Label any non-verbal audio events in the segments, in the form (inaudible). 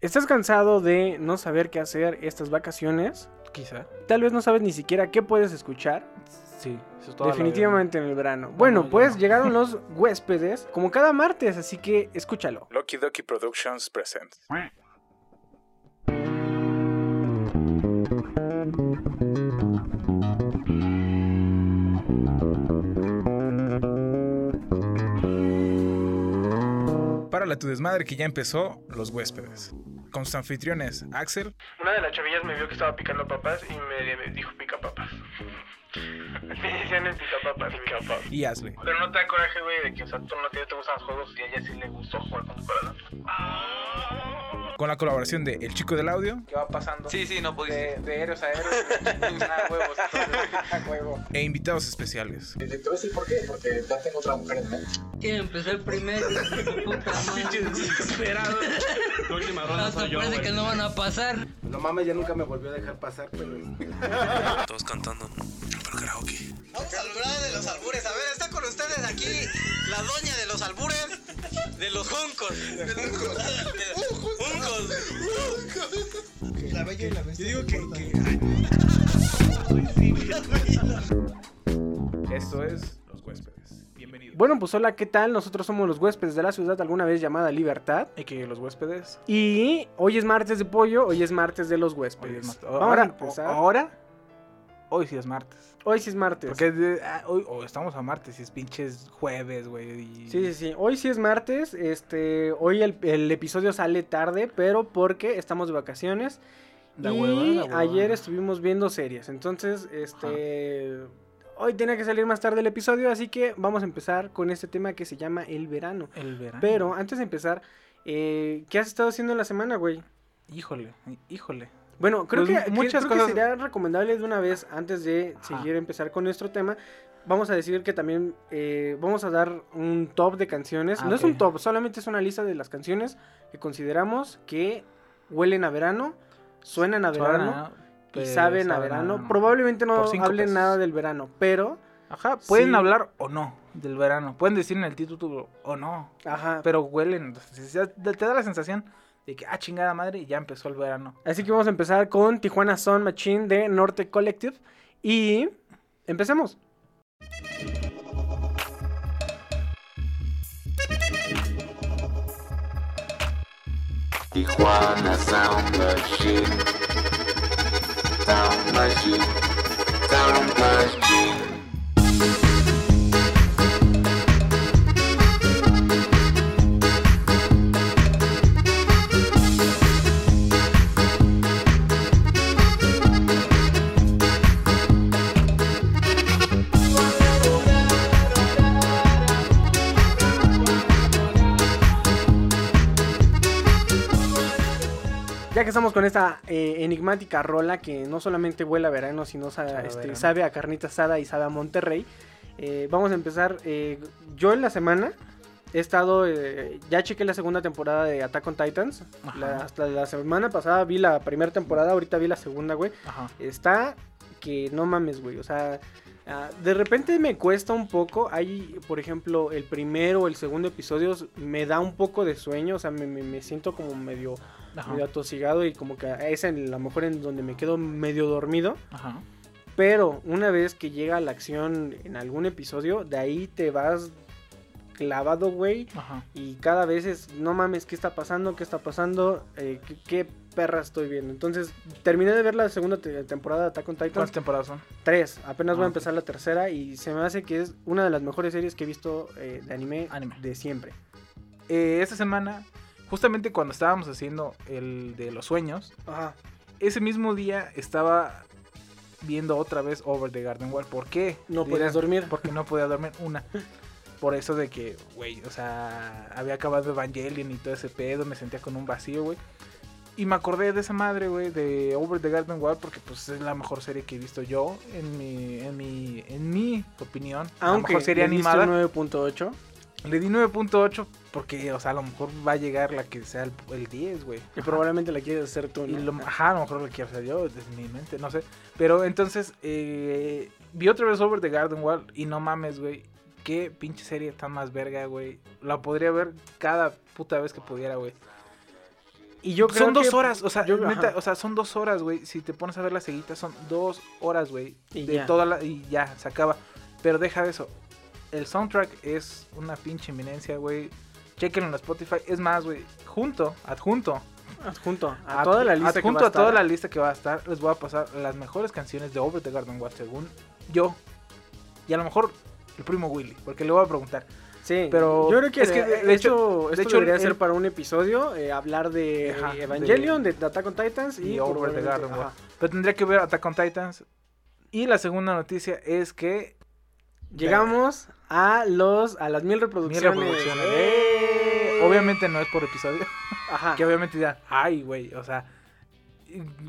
¿Estás cansado de no saber qué hacer estas vacaciones? Quizá. Tal vez no sabes ni siquiera qué puedes escuchar. Sí, eso es toda la Definitivamente en el verano. Bueno, pues no. llegaron los (laughs) huéspedes como cada martes, así que escúchalo. Loki Doki Productions presents. Para tu desmadre que ya empezó, los huéspedes. Con sus anfitriones, Axel, Una de las chavillas me vio que estaba picando papas y me dijo pica papas. (laughs) Y Ashley. Pero no te da coraje, güey, de que, o sea, tú no te, te gustan los juegos y a ella sí le gustó jugar con tu corazón. Con la colaboración de El Chico del Audio ¿Qué va pasando? Sí, sí, no podía De, de héroes a héroes. Nada, huevos. (laughs) A huevo. e invitados especiales. Te voy a decir por qué, porque ya tengo otra mujer en mente. Y empecé el primer. (laughs) Puta madre. desesperado. La última ronda soy yo, parece que no van a pasar. No mames, ya nunca me volvió a dejar pasar, pero... (laughs) Todos cantando. Pero karaoke. Vamos a hablar de los albures. A ver, está con ustedes aquí la doña de los albures, de los juncos. De los juncos. La bella y la bestia. Yo digo que, Esto es Los Huéspedes. Bienvenidos. Bueno, pues hola, ¿qué tal? Nosotros somos los huéspedes de la ciudad alguna vez llamada Libertad. Y que los huéspedes. Y hoy es martes de pollo, hoy es martes de los huéspedes. Hoy es. Vamos Ahora, a empezar. ahora, hoy sí es martes. Hoy sí es martes. Porque ah, hoy estamos a martes y es pinches jueves, güey. y- Sí, sí, sí. Hoy sí es martes. Este, hoy el, el episodio sale tarde, pero porque estamos de vacaciones. Y hueva, da hueva. ayer estuvimos viendo series. Entonces, este. Hoy tenía que salir más tarde el episodio, así que vamos a empezar con este tema que se llama el verano. El verano. Pero antes de empezar, eh, ¿qué has estado haciendo en la semana, güey? Híjole, híjole. Bueno, creo, Pues que, muchas creo cosas- que sería recomendable de una vez, antes de Ajá. seguir empezar con nuestro tema, vamos a decir que también eh, vamos a dar un top de canciones. Ah, no es ok. un top, solamente es una lista de las canciones que consideramos que huelen a verano, suenan a verano Suena, y saben a verano. Probablemente no hablen pesos. nada del verano, pero, Ajá, pueden Sí. hablar o no del verano. Pueden decir en el título o no. ajá. Pero huelen. te da la sensación de que, ah, chingada madre, y ya empezó el verano. Así que vamos a empezar con Tijuana Sun Machine de Norte Collective y empecemos. Tijuana Sound Machine. Sound Machine. Sound Machine. Que estamos con esta eh, enigmática rola que no solamente huele a verano, sino sa- Sabe a este, verano. sabe a carnita asada y sabe a Monterrey, eh, vamos a empezar. eh, yo en la semana he estado, ya chequé la segunda temporada de Attack on Titans. La- hasta la semana pasada vi la primera temporada, ahorita vi la segunda, güey. Ajá. Está que no mames, güey. O sea, ah, de repente me cuesta un poco. Hay, por ejemplo, el primero o el segundo episodio me da un poco de sueño. O sea, me, me- me siento como medio, Ajá. medio atosigado y como que es en, a lo mejor en donde me quedo medio dormido. Ajá. Pero una vez que llega la acción en algún episodio, de ahí te vas clavado, güey. Y cada vez es, no mames, ¿qué está pasando? ¿Qué está pasando? Eh, ¿qué, qué perra estoy viendo? Entonces, terminé de ver la segunda te- temporada de Attack on Titans. ¿Cuántas temporadas son? Tres, apenas voy Ah, a ok. empezar la tercera y se me hace que es una de las mejores series que he visto eh, de anime, Anime. de siempre. Eh, esta semana, justamente cuando estábamos haciendo el de los sueños, Ajá. ese mismo día estaba viendo otra vez Over the Garden Wall. ¿Por qué? No puedes dormir. Porque no podía dormir una. Por eso de que, güey, o sea, había acabado Evangelion y todo ese pedo, me sentía con un vacío, güey. Y me acordé de esa madre, güey, de Over the Garden Wall, porque pues es la mejor serie que he visto yo, en mi, en mi, en mi opinión. la Aunque mejor serie animada. un 9.8. Le di 9.8 porque, o sea, a lo mejor va a llegar la que sea el, el 10, güey. Que Ajá. probablemente la quieres hacer tú, Y lo, ajá, a lo mejor lo quiero hacer yo, desde mi mente, no sé. Pero entonces, eh, vi otra vez Over the Garden Wall y no mames, güey. Qué pinche serie tan más verga, güey. La podría ver cada puta vez que pudiera, güey. Y yo creo son dos que- horas, o sea, yo- neta, o sea, son dos horas, güey. Si te pones a ver las seguitas, son dos horas, güey. Y De ya. toda la. Y ya, se acaba. Pero deja de eso. El soundtrack es una pinche eminencia, güey. Chequenlo en Spotify. Es más, güey, junto, adjunto. Adjunto a ad- toda la lista que adjunto va a a toda estar. la lista que va a estar, les voy a pasar las mejores canciones de Over the Garden Wall, según yo. Y a lo mejor el primo Willy, porque le voy a preguntar. Sí, Pero yo creo que es que, de, de de hecho- de esto hecho, debería el- ser para un episodio, eh, hablar de Ajá, Evangelion, de, Attack on Titans y, y Over the Garden Wall. Pero tendría que ver Attack on Titans. Y la segunda noticia es que Llegamos a los a las mil mi reproducciones. reproducción. ¡Eh! Obviamente no es por episodio. Ajá. (laughs) Que obviamente dirán, ay, güey, o sea,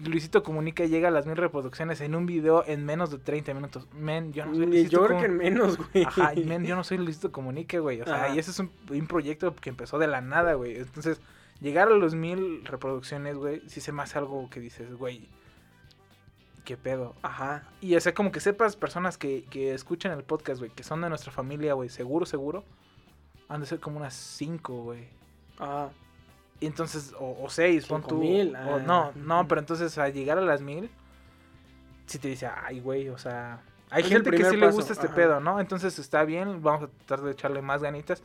Luisito Comunica llega a las mil reproducciones en un video en menos de 30 minutos. Men, yo no soy Luisito yo creo que en menos, güey. Ajá, men, yo no soy Luisito Comunica, güey. O sea, Ajá. y ese es un, un proyecto que empezó de la nada, güey. Entonces, llegar a los mil reproducciones, güey, sí se me hace algo que dices, güey, qué pedo. Ajá. Y o sea, como que sepas personas que, que escuchan el podcast, güey, que son de nuestra familia, güey, seguro, seguro, han de ser como unas cinco, güey. Ajá. Y entonces, o, o seis, pon Cinco tú. mil, o- ah. no, no, pero entonces a llegar a las mil, si te dice, ay, güey, o sea, hay Es gente que sí le gusta este ajá. pedo, ¿no? Entonces está bien, vamos a tratar de echarle más ganitas.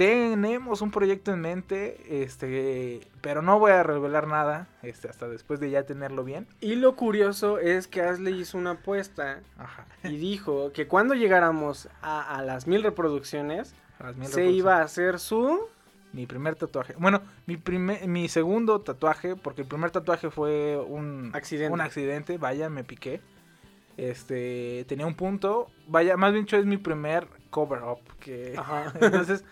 Tenemos un proyecto en mente, este, pero no voy a revelar nada, este, hasta después de ya tenerlo bien. Y lo curioso es que Ashley hizo una apuesta Ajá. y dijo que cuando llegáramos a, a las mil reproducciones, a las mil se reproducciones. iba a hacer su... Mi primer tatuaje. Bueno, mi primer, mi segundo tatuaje, porque el primer tatuaje fue un Accidente. Un accidente, vaya, me piqué. Este, tenía un punto, vaya, más bien dicho es mi primer cover up, que Ajá. (laughs) entonces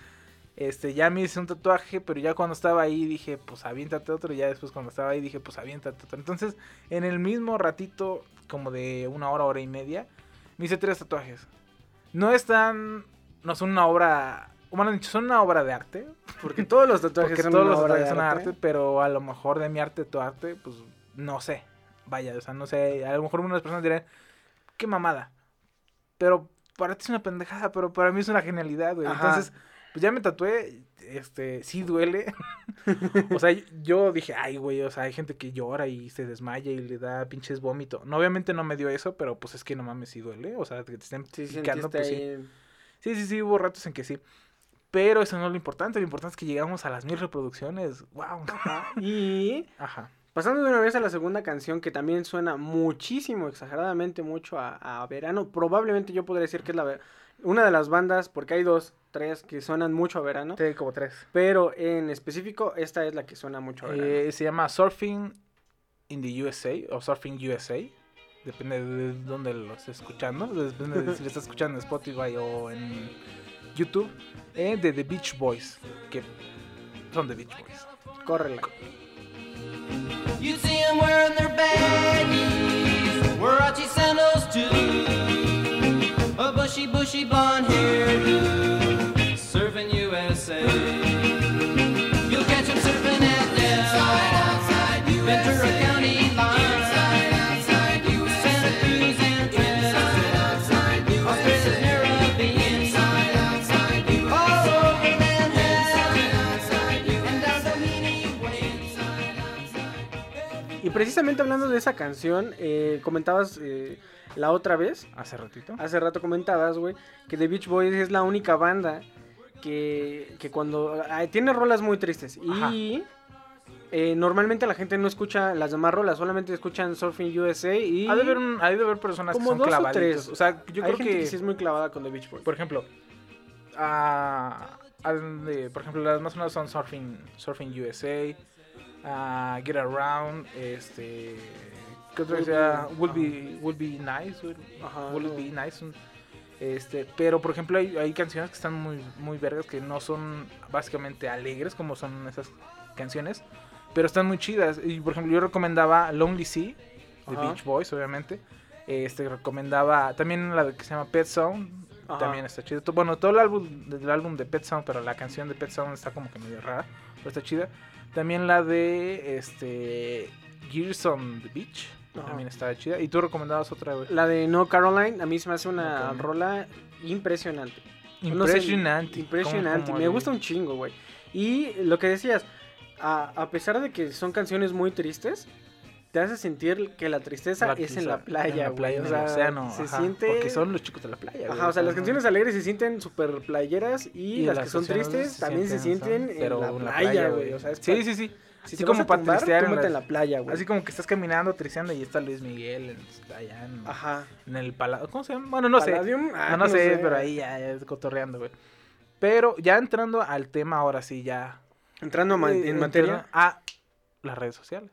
este ya me hice un tatuaje, pero ya cuando estaba ahí dije, pues aviéntate otro, y ya después cuando estaba ahí dije, pues aviéntate otro. Entonces, en el mismo ratito como de una hora, hora y media, me hice tres tatuajes. No están no son una obra, bueno, dicho, son una obra de arte, Porque todos los tatuajes todos una los obra de tatuajes son arte. arte, pero a lo mejor de mi arte, tu arte, pues no sé. Vaya, o sea, no sé. A lo mejor unas personas dirán, qué mamada. Pero para ti es una pendejada, pero para mí es una genialidad, güey. Entonces, pues ya me tatué, este, sí duele. (laughs) o sea, yo dije, ay, güey, o sea, hay gente que llora y se desmaya y le da pinches vómito. No, obviamente no me dio eso, pero pues es que no mames, sí duele. O sea, que te estén Sí, picando, pues sí. ahí- Sí, sí, sí, hubo ratos en que sí. Pero eso no es lo importante, lo importante es que llegamos a las mil reproducciones. ¡Wow! Y Ajá. pasando de una vez a la segunda canción que también suena muchísimo, exageradamente mucho a, a verano. Probablemente yo podría decir que es la una de las bandas, porque hay dos, tres que suenan mucho a verano. Sí, como tres. Pero en específico, esta es la que suena mucho a verano. Eh, se llama Surfing in the USA o Surfing USA. Depende de dónde lo estés escuchando. Depende de si lo estás escuchando en Spotify o en YouTube. eh, de The Beach Boys. Que son The Beach Boys. Córrela. You see them wearing their baggies, Warachi sandals too, blonde hairdo, surfing USA. You'll catch them surfing at Del, Ventura County line, Santa Cruz and Trent, Australia's Caribbean, all over Manhattan, and down Doheny Way. Y precisamente hablando de esa canción, eh, comentabas eh, la otra vez, Hace ratito. hace rato comentabas, güey, que The Beach Boys es la única banda que, que cuando... tiene rolas muy tristes. Ajá. Y eh, normalmente la gente no escucha las demás rolas, solamente escuchan Surfing USA y... Ha de haber, un- ha de haber personas como que son dos o tres. O sea, yo Hay creo gente que, que... sí es muy clavada con The Beach Boys. por ejemplo, a- de- por ejemplo, las más sonadas son Surfing, Surfing USA, Get Around, este, ¿qué otra Will decía? Be- Will be, nice, will, Ajá, no. be nice. un- Este, pero por ejemplo hay, hay canciones que están muy, muy vergas que no son básicamente alegres como son esas canciones, pero están muy chidas. Y por ejemplo yo recomendaba Lonely Sea de Ajá. Beach Boys, obviamente. Este recomendaba también la de que se llama Pet Sound, Ajá. también está chido. Bueno, todo el álbum del álbum de Pet Sound, pero la canción de Pet Sound está como que medio rara, pero está chida. También la de este Gears on the Beach, También está chida. Y tú recomendabas otra, güey. La de No Caroline, a mí se me hace una rola impresionante. No sé, Impresionante. impresionante. ¿Cómo- cómo Me gusta un chingo, güey. Y lo que decías, a, a pesar de que son canciones muy tristes, te hace sentir que la tristeza La- es en la playa, en la O el sea, océano, se ajá, siente... Porque son los chicos de la playa, güey, Ajá, o sea, las canciones alegres se sienten súper playeras y, y las, que son tristes también se sienten en la playa, güey. O sea, es sí, sí, sí. Si Así te como vas a para tumbar, tristear en túmbate en las- la playa, güey. Así como que estás caminando, tristeando y está Luis Miguel en- allá en, Ajá. en el palacio. ¿Cómo se llama? Bueno, no sé. ah, no, no no sé, sé. pero ahí ya, ya es cotorreando, güey. Pero ya entrando al tema, ahora sí, ya. Entrando eh, en materia. entrando A las redes sociales.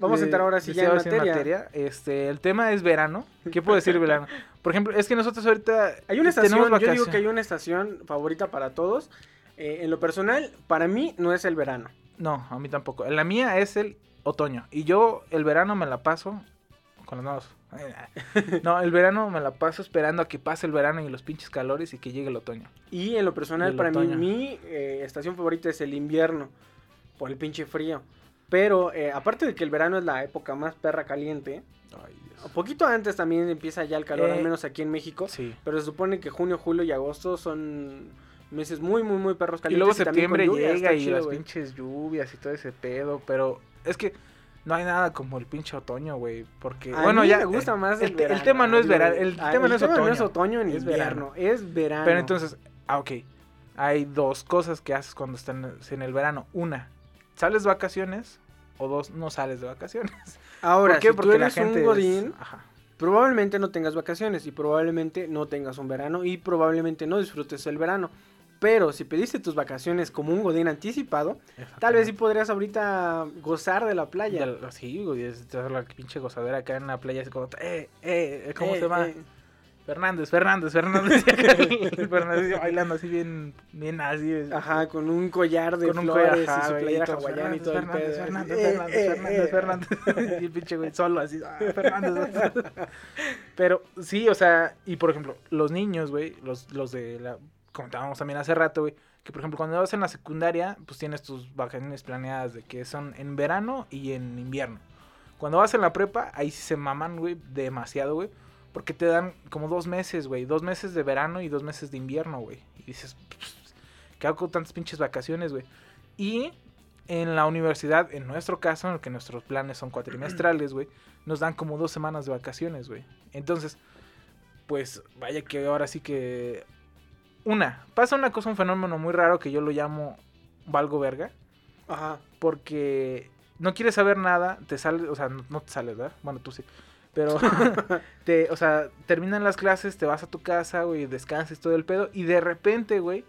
Vamos a entrar ahora sí ya en sí materia. Este, el tema es verano. ¿Qué puedo decir verano? (laughs) Por ejemplo, es que nosotros ahorita Hay una tenemos estación, yo digo que hay una estación favorita para todos. Eh, en lo personal, para mí no es el verano. No, a mí tampoco. La mía es el otoño. Y yo el verano me la paso con los nuevos. (laughs) No, el verano me la paso esperando a que pase el verano y los pinches calores y que llegue el otoño. Y en lo personal, para mí, otoño. mi eh, estación favorita es el invierno. Por el pinche frío. Pero eh, aparte de que el verano es la época más perra caliente. Un poquito antes también empieza ya el calor, Eh, al menos aquí en México. Sí. Pero se supone que junio, julio y agosto son meses muy, muy, muy perros Y calientes. luego también con septiembre lluvia, llega y chido, las pinches lluvias y todo ese pedo. Pero es que no hay nada como el pinche otoño, güey. Porque, A bueno, mí ya. me gusta eh, más el, el, el verano, tema no es verano. El tema no es otoño. otoño ni es invierno, es verano. Pero entonces, ah, ok. Hay dos cosas que haces cuando estás en el verano. Una, sales de vacaciones. O dos, no sales de vacaciones. (laughs) Ahora, ¿Por qué? si Porque tú la eres gente un es- godín, Ajá. probablemente no tengas vacaciones y probablemente no tengas un verano y probablemente no disfrutes el verano. Pero si pediste tus vacaciones como un godín anticipado, tal vez sí podrías ahorita gozar de la playa. Ya lo- Sí, es la pinche gozadera acá en la playa, así como, eh, eh, ¿cómo Eh, se llama? eh. Fernández, Fernández, Fernández. (laughs) Fernández bailando así bien, bien así. Ajá, con un collar de con un collar, y ajá, su güey, playera hawaiana y todo el Fernández. Fernández, Eh, Fernández, eh, (laughs) Fernández, eh. Fernández. (laughs) y el pinche güey solo así, ah, Fernández. Pero sí, o sea, y por ejemplo, los niños, güey, los, los de la, comentábamos también hace rato, güey, que por ejemplo cuando vas en la secundaria, pues tienes tus vacaciones planeadas de que son en verano y en invierno. Cuando vas en la prepa, ahí sí se maman, güey, demasiado, güey. Porque te dan como dos meses, güey. Dos meses de verano y dos meses de invierno, güey. Y dices, "Pues, ¿qué hago con tantas pinches vacaciones, güey? Y en la universidad, en nuestro caso, en el que nuestros planes son cuatrimestrales, güey, nos dan como dos semanas de vacaciones, güey. Entonces, pues vaya que ahora sí que... Una, pasa una cosa, un fenómeno muy raro que yo lo llamo valgo verga. Ajá. Porque no quieres saber nada, te sales, o sea, no, no te sales, ¿verdad? Bueno, tú sí. Pero, (laughs) (laughs) te, o sea, terminan las clases, te vas a tu casa, güey, descansas todo el pedo. Y de repente, güey,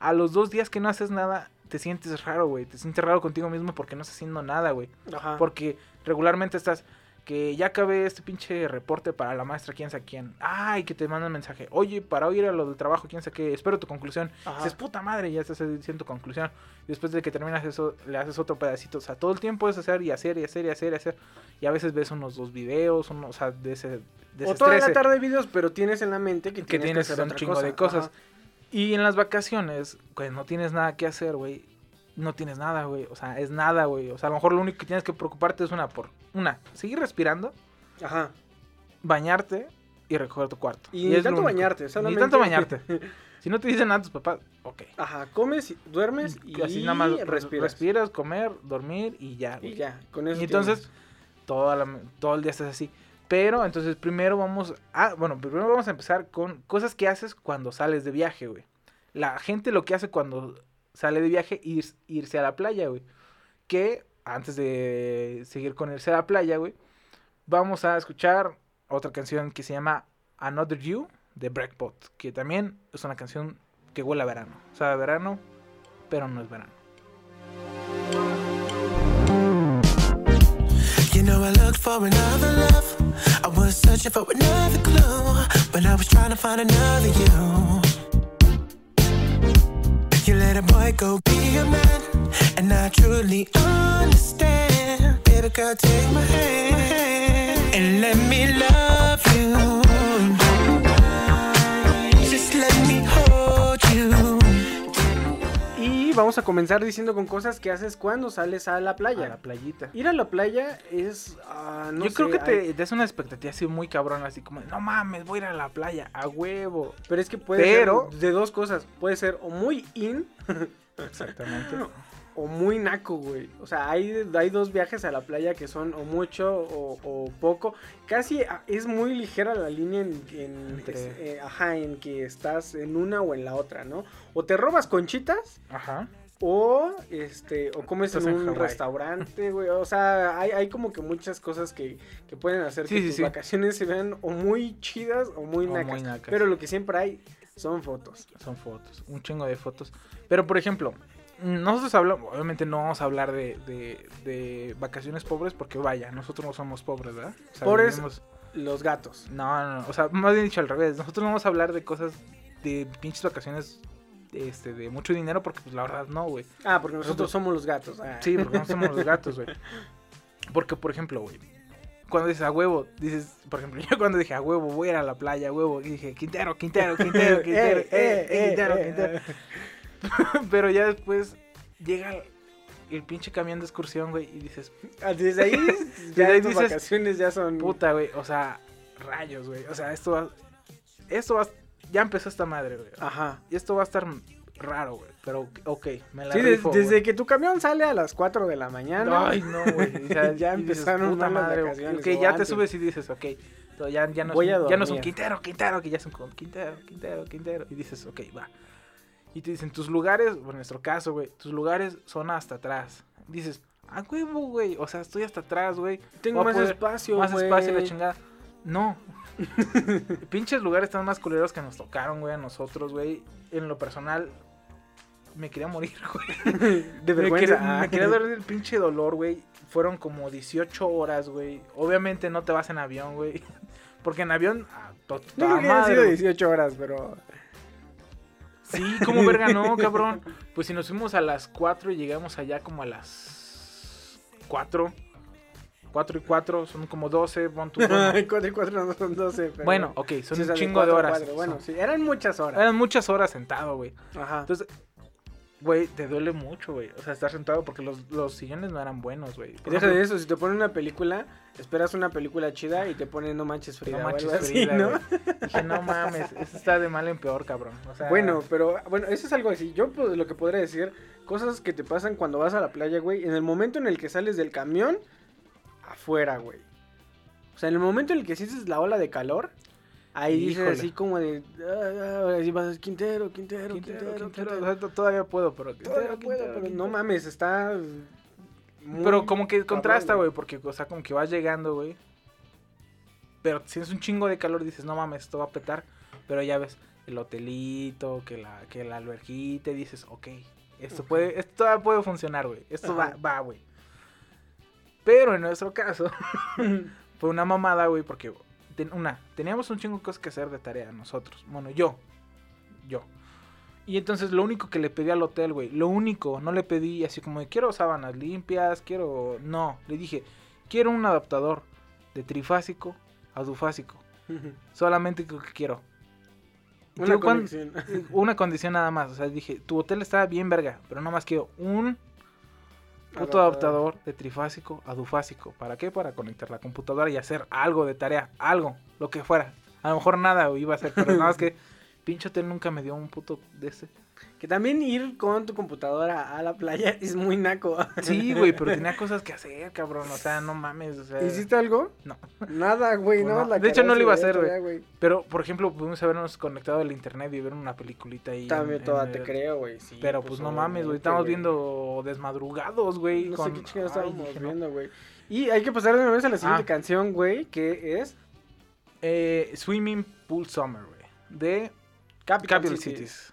a los dos días que no haces nada, te sientes raro, güey. Te sientes raro contigo mismo porque no estás haciendo nada, güey. Ajá. Porque regularmente estás que ya acabé este pinche reporte para la maestra, quién sabe quién. Ay, que te mandan mensaje. Oye, para oír a lo del trabajo, quién sabe qué. Espero tu conclusión. Ajá. Dices, puta madre, ya estás diciendo tu conclusión. Después de que terminas eso, le haces otro pedacito. O sea, todo el tiempo es hacer y hacer y hacer y hacer y hacer. Y a veces ves unos dos videos, uno, o sea, de ese. De o toda la tarde videos, pero tienes en la mente que, que tienes tienes que hacer un otra chingo cosa. de cosas. Ajá. Y en las vacaciones, cuando no tienes nada que hacer, güey, no tienes nada, güey. O sea, es nada, güey. O sea, a lo mejor lo único que tienes que preocuparte es una por una, seguir respirando, Ajá. bañarte y recoger tu cuarto. Y ni es lo tanto bañarte, Ni solamente- tanto bañarte. (laughs) si no te dicen nada tus papás, ok. Ajá, comes, y- duermes y así nada más respiras. respiras, comer, dormir y ya. Y ya, con eso Y entonces, toda la- todo el día estás así. Pero entonces primero vamos a, bueno, primero vamos a empezar con cosas que haces cuando sales de viaje, güey. La gente lo que hace cuando sale de viaje es irse a la playa, güey. Que antes de seguir con irse a la playa, güey, vamos a escuchar otra canción que se llama Another You de Breakbot, que también es una canción que huele a verano. O sea, verano, pero no es verano. You let a boy go be a man, and I truly understand. Baby girl, take my hand and let me love you. Just let me hold you. Y vamos a comenzar diciendo con cosas que haces cuando sales a la playa. A la playita. Ir a la playa es. ah, no Yo creo que te hay- des una expectativa así muy cabrón, así como, no mames, voy a ir a la playa, a huevo. Pero es que puede Pero- ser de dos cosas. Puede ser o muy in (laughs) Exactamente. O muy naco, güey. O sea, hay, hay dos viajes a la playa que son o mucho o, o poco. Casi ah, es muy ligera la línea en, en- Entre- es- eh, ajá, en que estás en una o en la otra, ¿no? O te robas conchitas Ajá. o este o comes en en un restaurante, güey. O sea, hay, hay como que muchas cosas que, que pueden hacer Sí, que sí, tus sí. vacaciones se vean o muy chidas o muy, O muy nacas. Pero lo que siempre hay son fotos. Son fotos, un chingo de fotos. Pero, por ejemplo, nosotros hablamos, obviamente no vamos a hablar de, de, de vacaciones pobres porque vaya, nosotros no somos pobres, ¿verdad? O sea, Pobres- vivimos- Los gatos. No, no, no, o sea, más bien dicho al revés. Nosotros no vamos a hablar de cosas de pinches vacaciones este, de mucho dinero porque, pues, la verdad, no, güey. Ah, porque nosotros Nosotros- somos los gatos. ah. Sí, porque no somos los gatos, güey. (laughs) Porque, por ejemplo, güey, cuando dices a huevo, dices, por ejemplo, (laughs) yo cuando dije a huevo, voy a ir a la playa, a huevo, y dije, Quintero, Quintero, Quintero, (laughs) Quintero, Eh, eh, eh, eh, Quintero, eh, Quintero. (laughs) Pero ya después llega el pinche camión de excursión, güey, y dices, Ah, Desde ahí, (laughs) Desde ya ahí tus dices, vacaciones ya son. puta, güey, o sea, rayos, güey, o sea, esto va, esto va, ya empezó esta madre, güey. Ajá. Y esto va a estar raro, güey, pero ok, me la Sí, rifo, desde güey. que tu camión sale a las 4 de la mañana. Ay, no, güey. (laughs) Ya y dices, empezaron puta madre, o ya antes. te subes y dices, ok. Ya, ya, no, Voy es un, ya no es un. Quintero, Quintero, que ya es un Quintero, Quintero, Quintero. Y dices, ok, va. Y te dicen, tus lugares, bueno, en nuestro caso, güey, tus lugares son hasta atrás. Dices, ah, huevo, güey. O sea, estoy hasta atrás, güey. Tengo más espacio, Más güey. espacio, la chingada. No. (laughs) Pinches lugares están más culeros que nos tocaron, güey, a nosotros, güey. En lo personal, me quería morir, (laughs) güey. (laughs) De Me vergüenza. quería, me quería dar el pinche dolor, güey. Fueron como 18 horas, güey. Obviamente no te vas en avión, güey. Porque en avión, ah, No madre, sido güey. 18 horas, pero. Sí, como verga, no, (laughs) cabrón. Pues si nos fuimos a las 4 y llegamos allá como a las 4. 4 y 4 son como 12, pon tú, bueno. 4 y 4 no son 12. Pero... Bueno, ok, son Sí, un chingo de horas. Bueno, Son- sí, eran muchas horas. Eran muchas horas sentado, güey. Ajá. Entonces, güey, te duele mucho, güey. O sea, estar sentado porque los, los sillones no eran buenos, güey. Y deja de eso, si te ponen una película, esperas una película chida y te ponen No Manches Frida. No manches, Frida, ¿no? Dije, no mames, eso está de mal en peor, cabrón. O sea, Bueno, pero bueno, eso es algo así. Yo pues, lo que podría decir, cosas que te pasan cuando vas a la playa, güey, en el momento en el que sales del camión, afuera, güey. O sea, en el momento en el que sientes la ola de calor, ahí dices Híjole. así como de, ah, ah, así vas, Quintero, Quintero, Quintero, Quintero, Quintero. Todavía puedo, pero Todavía puedo, pero no mames, está... Pero como que contrasta, güey, porque, o sea, como que vas llegando, güey. Pero si es un chingo de calor, dices, no mames, esto va a petar. Pero ya ves el hotelito, que la, que la alberguita, y dices, ok, esto puede, esto todavía puede funcionar, güey. Esto va, Ajá. va, güey. Pero en nuestro caso, (laughs) fue una mamada, güey, porque ten- una, teníamos un chingo de cosas que hacer de tarea nosotros. Bueno, yo. Yo. Y entonces lo único que le pedí al hotel, güey, lo único, no le pedí así como de quiero sábanas limpias, quiero... No, le dije, quiero un adaptador de trifásico a dufásico. (laughs) Solamente lo que quiero. Una conexión. una condición nada más. O sea, dije, tu hotel está bien verga, pero nada más quiero un puto Adaptador. de trifásico a dufásico. ¿Para qué? Para conectar la computadora y hacer algo de tarea, algo, lo que fuera. A lo mejor nada iba a hacer, pero nada más que (laughs) pinche hotel nunca me dio un puto de ese. Que también ir con tu computadora a la playa (laughs) es muy naco. Sí, güey, pero tenía cosas que hacer, cabrón. O sea, no mames. O sea, ¿Hiciste algo? No. Nada, güey, Pues no. no. la De hecho, no lo iba a hacer, güey. Pero, por ejemplo, pudimos habernos conectado al internet y ver una peliculita ahí. También en- toda en te el- creo, güey. sí, Pero pues, no mames, güey. Estamos viendo desmadrugados, güey. No con- sé qué chingados estábamos dije, viendo, güey. Y hay que pasar de una vez a la siguiente Ah. canción, güey, que es Eh, Swimming Pool Summer, güey. De Capital, Capital Cities. Cities.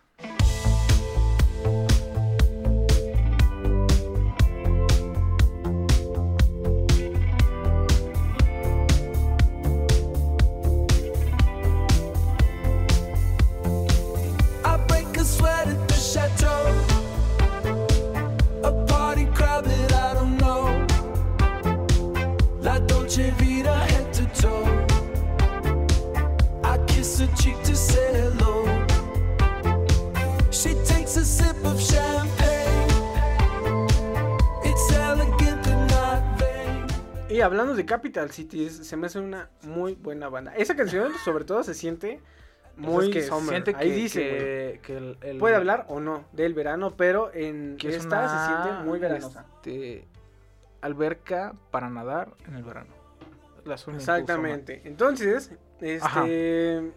Capital Cities, se me hace una muy buena banda. Esa canción, (laughs) sobre todo, se siente muy Pues es que siente Ahí que- dice, que- el- el- Puede hablar o no del verano, pero en que es esta una, se siente muy veranosa. este, alberca para nadar en el verano. La Exactamente. Entonces, este...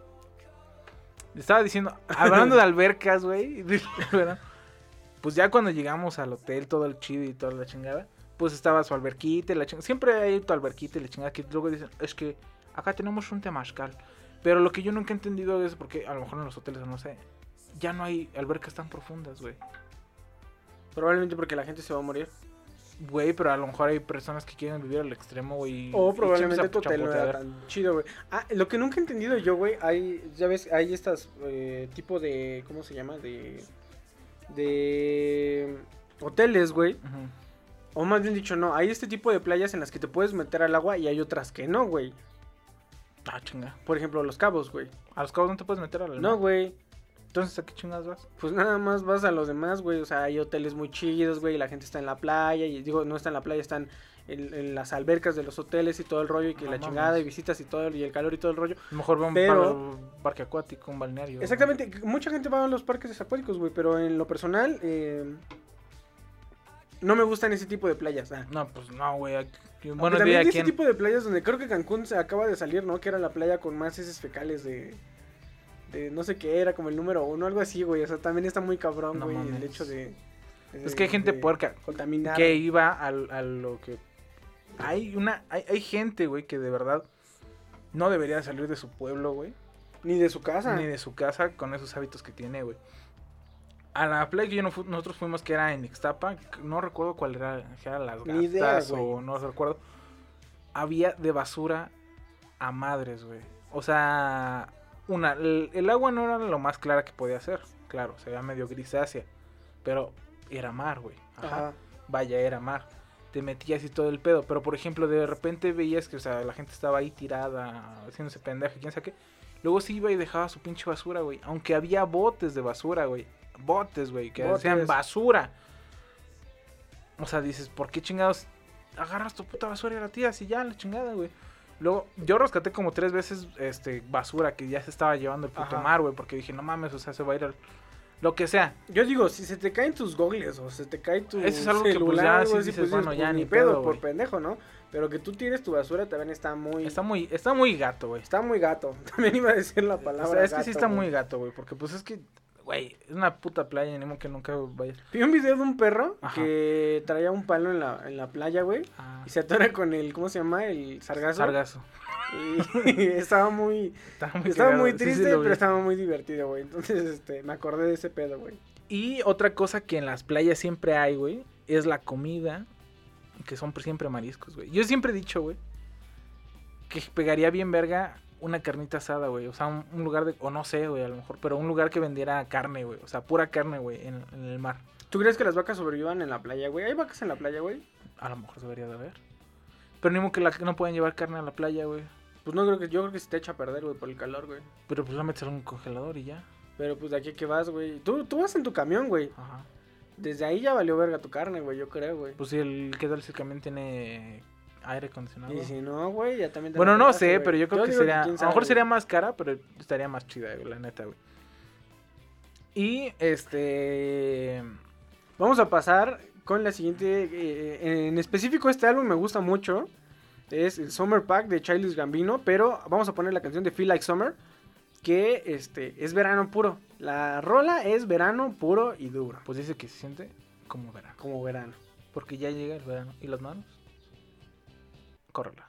Estaba diciendo, (laughs) hablando de albercas, güey, (laughs) pues ya cuando llegamos al hotel, todo el chido y toda la chingada, pues estaba su alberquita y la chingada. Siempre hay tu alberquita y la chingada que luego dicen, es que acá tenemos un temazcal. Pero lo que yo nunca he entendido es porque a lo mejor en los hoteles, no sé, ya no hay albercas tan profundas, güey. Probablemente porque la gente se va a morir. Güey, pero a lo mejor hay personas que quieren vivir al extremo, güey. O probablemente tu hotel no era tan chido, güey. Ah, lo que nunca he entendido yo, güey, hay, ya ves, hay estas eh, tipo de, ¿cómo se llama? De, de hoteles, güey. Ujú. O más bien dicho, no, hay este tipo de playas en las que te puedes meter al agua y hay otras que no, güey. Ah, chinga. Por ejemplo, Los Cabos, güey. A los cabos no te puedes meter al No, mar. güey. Entonces, ¿a qué chingas vas? Pues nada más vas a los demás, güey. O sea, hay hoteles muy chidos, güey. y La gente está en la playa. Y digo, no está en la playa, están en, en las albercas de los hoteles y todo el rollo. Y que No la mames. chingada y visitas y todo. Y el calor y todo el rollo. Mejor va a un Pero- par- parque acuático, un balneario. Exactamente. Mucha gente va a los parques acuáticos, güey. Pero en lo personal, eh, no me gustan ese tipo de playas. ah. No, pues no, güey. Bueno, también hay ese tipo de playas donde creo que Cancún se acaba de salir, ¿no? Que era la playa con más heces fecales de... De no sé qué era, como el número uno, algo así, güey. O sea, también está muy cabrón, No güey, el hecho de... Es que hay gente puerca Contaminar. que iba al- a, lo que. Hay una. Hay, hay gente, güey, que de verdad no debería salir de su pueblo, güey. Ni de su casa. Ni de su casa con esos hábitos que tiene, güey. A la playa que yo no fu- nosotros fuimos, que era en Ixtapa, no recuerdo cuál era, era las idea, güey. o no recuerdo. Había de basura a madres, güey. O sea, una, el, el agua no era lo más clara que podía ser, claro, se veía medio grisácea, pero era mar, güey. Ajá. Ajá. Vaya, era mar. Te metías y todo el pedo, pero por ejemplo, de repente veías que, o sea, la gente estaba ahí tirada, haciéndose pendeja, quién sabe qué. Luego sí iba y dejaba su pinche basura, güey. Aunque había botes de basura, güey. Botes, güey, que Botes. decían basura. O sea, dices, ¿por qué chingados agarras tu puta basura y la tiras y ya, la chingada, güey? Luego, yo rescaté como tres veces este basura que ya se estaba llevando el puto Ajá. mar, güey, porque dije, no mames, o sea, se va a ir al... Lo que sea. Yo digo, si se te caen tus gogles o se te cae tu Eso es algo que, pues, ya sí dices, pues, bueno, ya pues, ni pedo, pedo, por pendejo, ¿no? Pero que tú tires tu basura también está muy... Está muy, está muy gato, güey. Está muy gato. (laughs) También iba a decir la palabra O sea, es que sí está muy gato, güey, porque pues es que, güey, es una puta playa, ni modo que nunca vayas. Vi un video de un perro Ajá. que traía un palo en la, en la playa, güey. Ah. Y se atora con el, ¿cómo se llama? El sargazo. Sargazo. Y (laughs) estaba muy... Estaba muy, estaba muy Sí, sí, triste, pero estaba muy divertido, güey. Entonces, este, me acordé de ese pedo, güey. Y otra cosa que en las playas siempre hay, güey, es la comida, que son siempre mariscos, güey. Yo siempre he dicho, güey, que pegaría bien verga una carnita asada, güey. O sea, un, un lugar de, o no sé, güey, a lo mejor, pero un lugar que vendiera carne, güey. O sea, pura carne, güey, en, en el mar. ¿Tú crees que las vacas sobrevivan en la playa, güey? ¿Hay vacas en la playa, güey? A lo mejor debería de haber. Pero ni modo que la, no pueden llevar carne a la playa, güey. Pues no creo que... Yo creo que se te echa a perder, güey, por el calor, güey. Pero pues la metes en un congelador y ya. Pero pues de aquí a que vas, güey. Tú, tú vas en tu camión, güey. Ajá. Desde ahí ya valió verga tu carne, güey, yo creo, güey. Pues si el, ¿qué tal si el camión tiene aire acondicionado? Y si no, güey, ya también te Bueno, no sé, pero yo creo que sería. a lo mejor sería más cara, pero estaría más chida, güey, la neta, güey. Y este. Vamos a pasar con la siguiente. eh, en específico, este álbum me gusta mucho. Es el Summer Pack de Childish Gambino. Pero vamos a poner la canción de Feel Like Summer. Que este es verano puro. La rola es verano puro y duro. Pues dice que se siente como verano. Como verano. Porque ya llega el verano. ¿Y las manos? Córrela.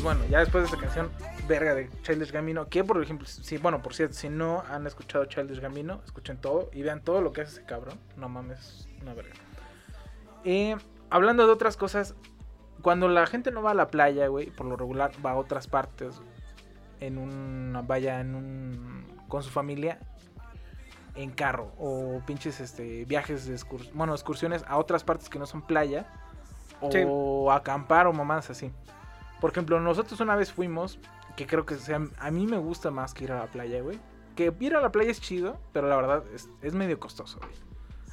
Pues bueno, ya después de esta canción verga de Childish Gambino, que por ejemplo, si, bueno, por cierto, si no han escuchado Childish Gambino, escuchen todo y vean todo lo que hace ese cabrón. No mames, una verga. Eh, hablando de otras cosas, cuando la gente no va a la playa, güey, por lo regular va a otras partes, en una, vaya en un, con su familia, en carro, o pinches este, viajes de bueno, excursiones a otras partes que no son playa, o acampar o mamás así. Por ejemplo, nosotros una vez fuimos, que creo que sea, a mí me gusta más que ir a la playa, güey. Que ir a la playa es chido, pero la verdad es, es medio costoso, güey.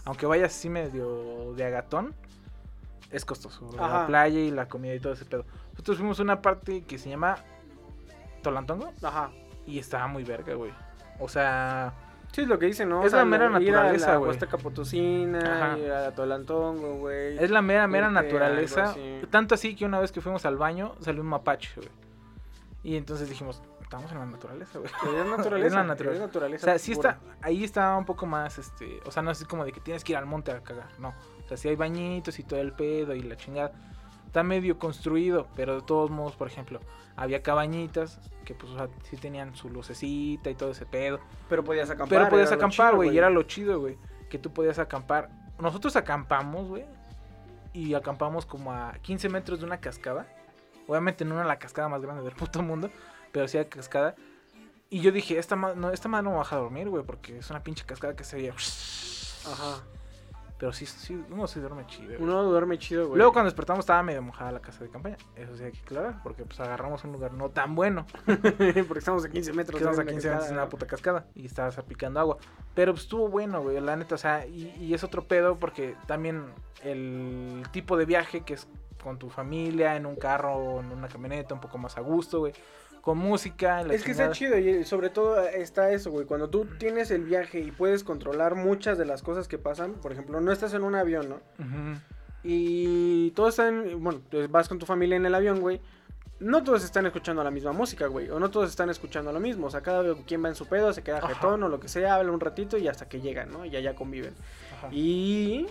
Aunque vayas así medio de agatón, es costoso. La playa y la comida y todo ese pedo. Nosotros fuimos a una parte que se llama Tolantongo. Ajá. Y estaba muy verga, güey. O sea, Sí, es lo que dicen, ¿no? Es la mera ir naturaleza, güey. Huasteca Potosina, Ajá. ir a Tolantongo, güey. es la mera, mera naturaleza. así. Tanto así que una vez que fuimos al baño salió un mapache, güey. Y entonces dijimos, estamos en la naturaleza, güey. Es naturaleza. (laughs) Es la naturaleza. es naturaleza O sea, sí está, ahí está un poco más, este, o sea, no es así como de que tienes que ir al monte a cagar, no. O sea, sí hay bañitos y todo el pedo y la chingada. Está medio construido, pero de todos modos, por ejemplo, había cabañitas que pues, o sea, sí tenían su lucecita y todo ese pedo. Pero podías acampar. Pero podías acampar, güey, y era lo chido, güey, que tú podías acampar. Nosotros acampamos, güey, y acampamos como a 15 metros de una cascada. Obviamente no era la cascada más grande del (laughs) puto mundo, pero sí era cascada. Y yo dije, esta ma- no, esta madre no me baja a dormir, güey, porque es una pinche cascada que se veía. Ajá. Pero sí, sí, uno sí duerme chido. güey. Uno duerme chido, güey. Luego cuando despertamos estaba medio mojada la casa de campaña. Eso sí hay que aclarar, porque pues agarramos un lugar no tan bueno. (laughs) Porque estamos a 15 metros. Estamos a una 15 metros cascada, una puta cascada y estabas picando agua. Pero pues estuvo bueno, güey, la neta, o sea, y, y es otro pedo porque también el tipo de viaje que es con tu familia, en un carro, en una camioneta, un poco más a gusto, güey, con música. la Es que está chido y sobre todo está eso, güey. Cuando tú tienes el viaje y puedes controlar muchas de las cosas que pasan, por ejemplo, no estás en un avión, ¿no? Y todos están, bueno, pues vas con tu familia en el avión, güey. No todos están escuchando la misma música, güey. O no todos están escuchando lo mismo. O sea, cada quien va en su pedo, se queda jetón o lo que sea, habla un ratito y hasta que llegan, ¿no? Y ya conviven. Ajá. Y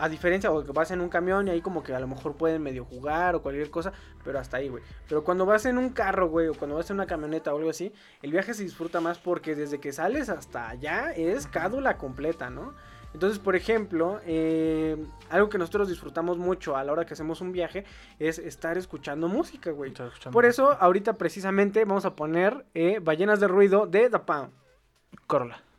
a diferencia, o que vas en un camión y ahí como que a lo mejor pueden medio jugar o cualquier cosa, pero hasta ahí, güey. Pero cuando vas en un carro, güey, o cuando vas en una camioneta o algo así, el viaje se disfruta más porque desde que sales hasta allá es cádula completa, ¿no? Entonces, por ejemplo, eh, algo que nosotros disfrutamos mucho a la hora que hacemos un viaje es estar escuchando música, güey. Por eso, ahorita precisamente vamos a poner eh, Ballenas de Ruido de The Pound. Corolla.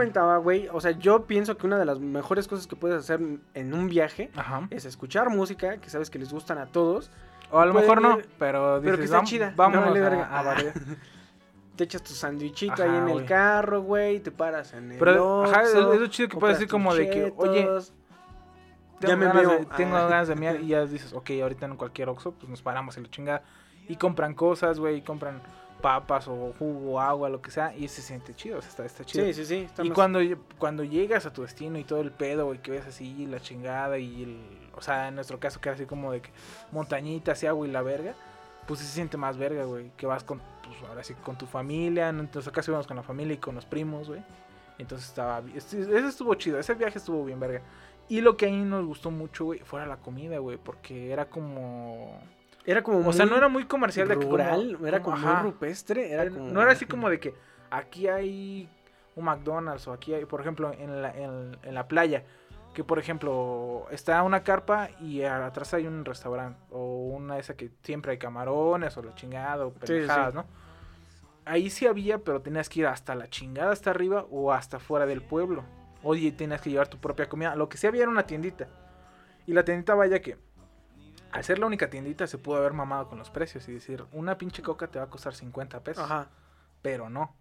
Comentaba, güey, o sea, yo pienso que una de las mejores cosas que puedes hacer en un viaje Ajá. es escuchar música, que sabes que les gustan a todos. O a lo Pueden mejor no, pero, pero que dices, está "Vam- chida. Vale a- verga". a. (laughs) Te echas tu sandwichito ahí en el carro, güey, te paras en el Pero, ajá, es, lo chido que puedes decir como de que, oye, tengo, Ya me ganas, veo. de, tengo Ah. ganas de miar y ya (laughs) dices, ok, ahorita en cualquier Oxxo, pues nos paramos en la chingada. Y compran cosas, güey, y compran papas o jugo, agua, lo que sea, y se siente chido, o sea, está, está chido. Sí, sí, sí. Y más- cuando, cuando llegas a tu destino y todo el pedo, güey, que ves así la chingada y el... O sea, en nuestro caso que era así como de que montañitas y agua y la verga, pues sí se siente más verga, güey. Que vas con, pues ahora sí, con tu familia, en nuestro caso íbamos con la familia y con los primos, güey. Entonces estaba... Ese estuvo chido, ese viaje estuvo bien verga. Y lo que ahí nos gustó mucho, güey, fue la comida, güey, porque era como... Era como O sea, no era muy comercial de que como- rural, era como ajá. muy rupestre, era como... No era así como de que aquí hay un McDonald's o aquí hay, por ejemplo, en la, en, en la playa, que por ejemplo está una carpa y atrás hay un restaurante o una esa que siempre hay camarones o la chingada o sí. pendejadas, ¿no? Ahí sí había, pero tenías que ir hasta la chingada, hasta arriba o hasta fuera del pueblo. Oye, tenías que llevar tu propia comida. Lo que sí había era una tiendita. Y la tiendita, vaya que, al ser la única tiendita, se pudo haber mamado con los precios y decir, una pinche coca te va a costar 50 pesos. Ajá. Pero no.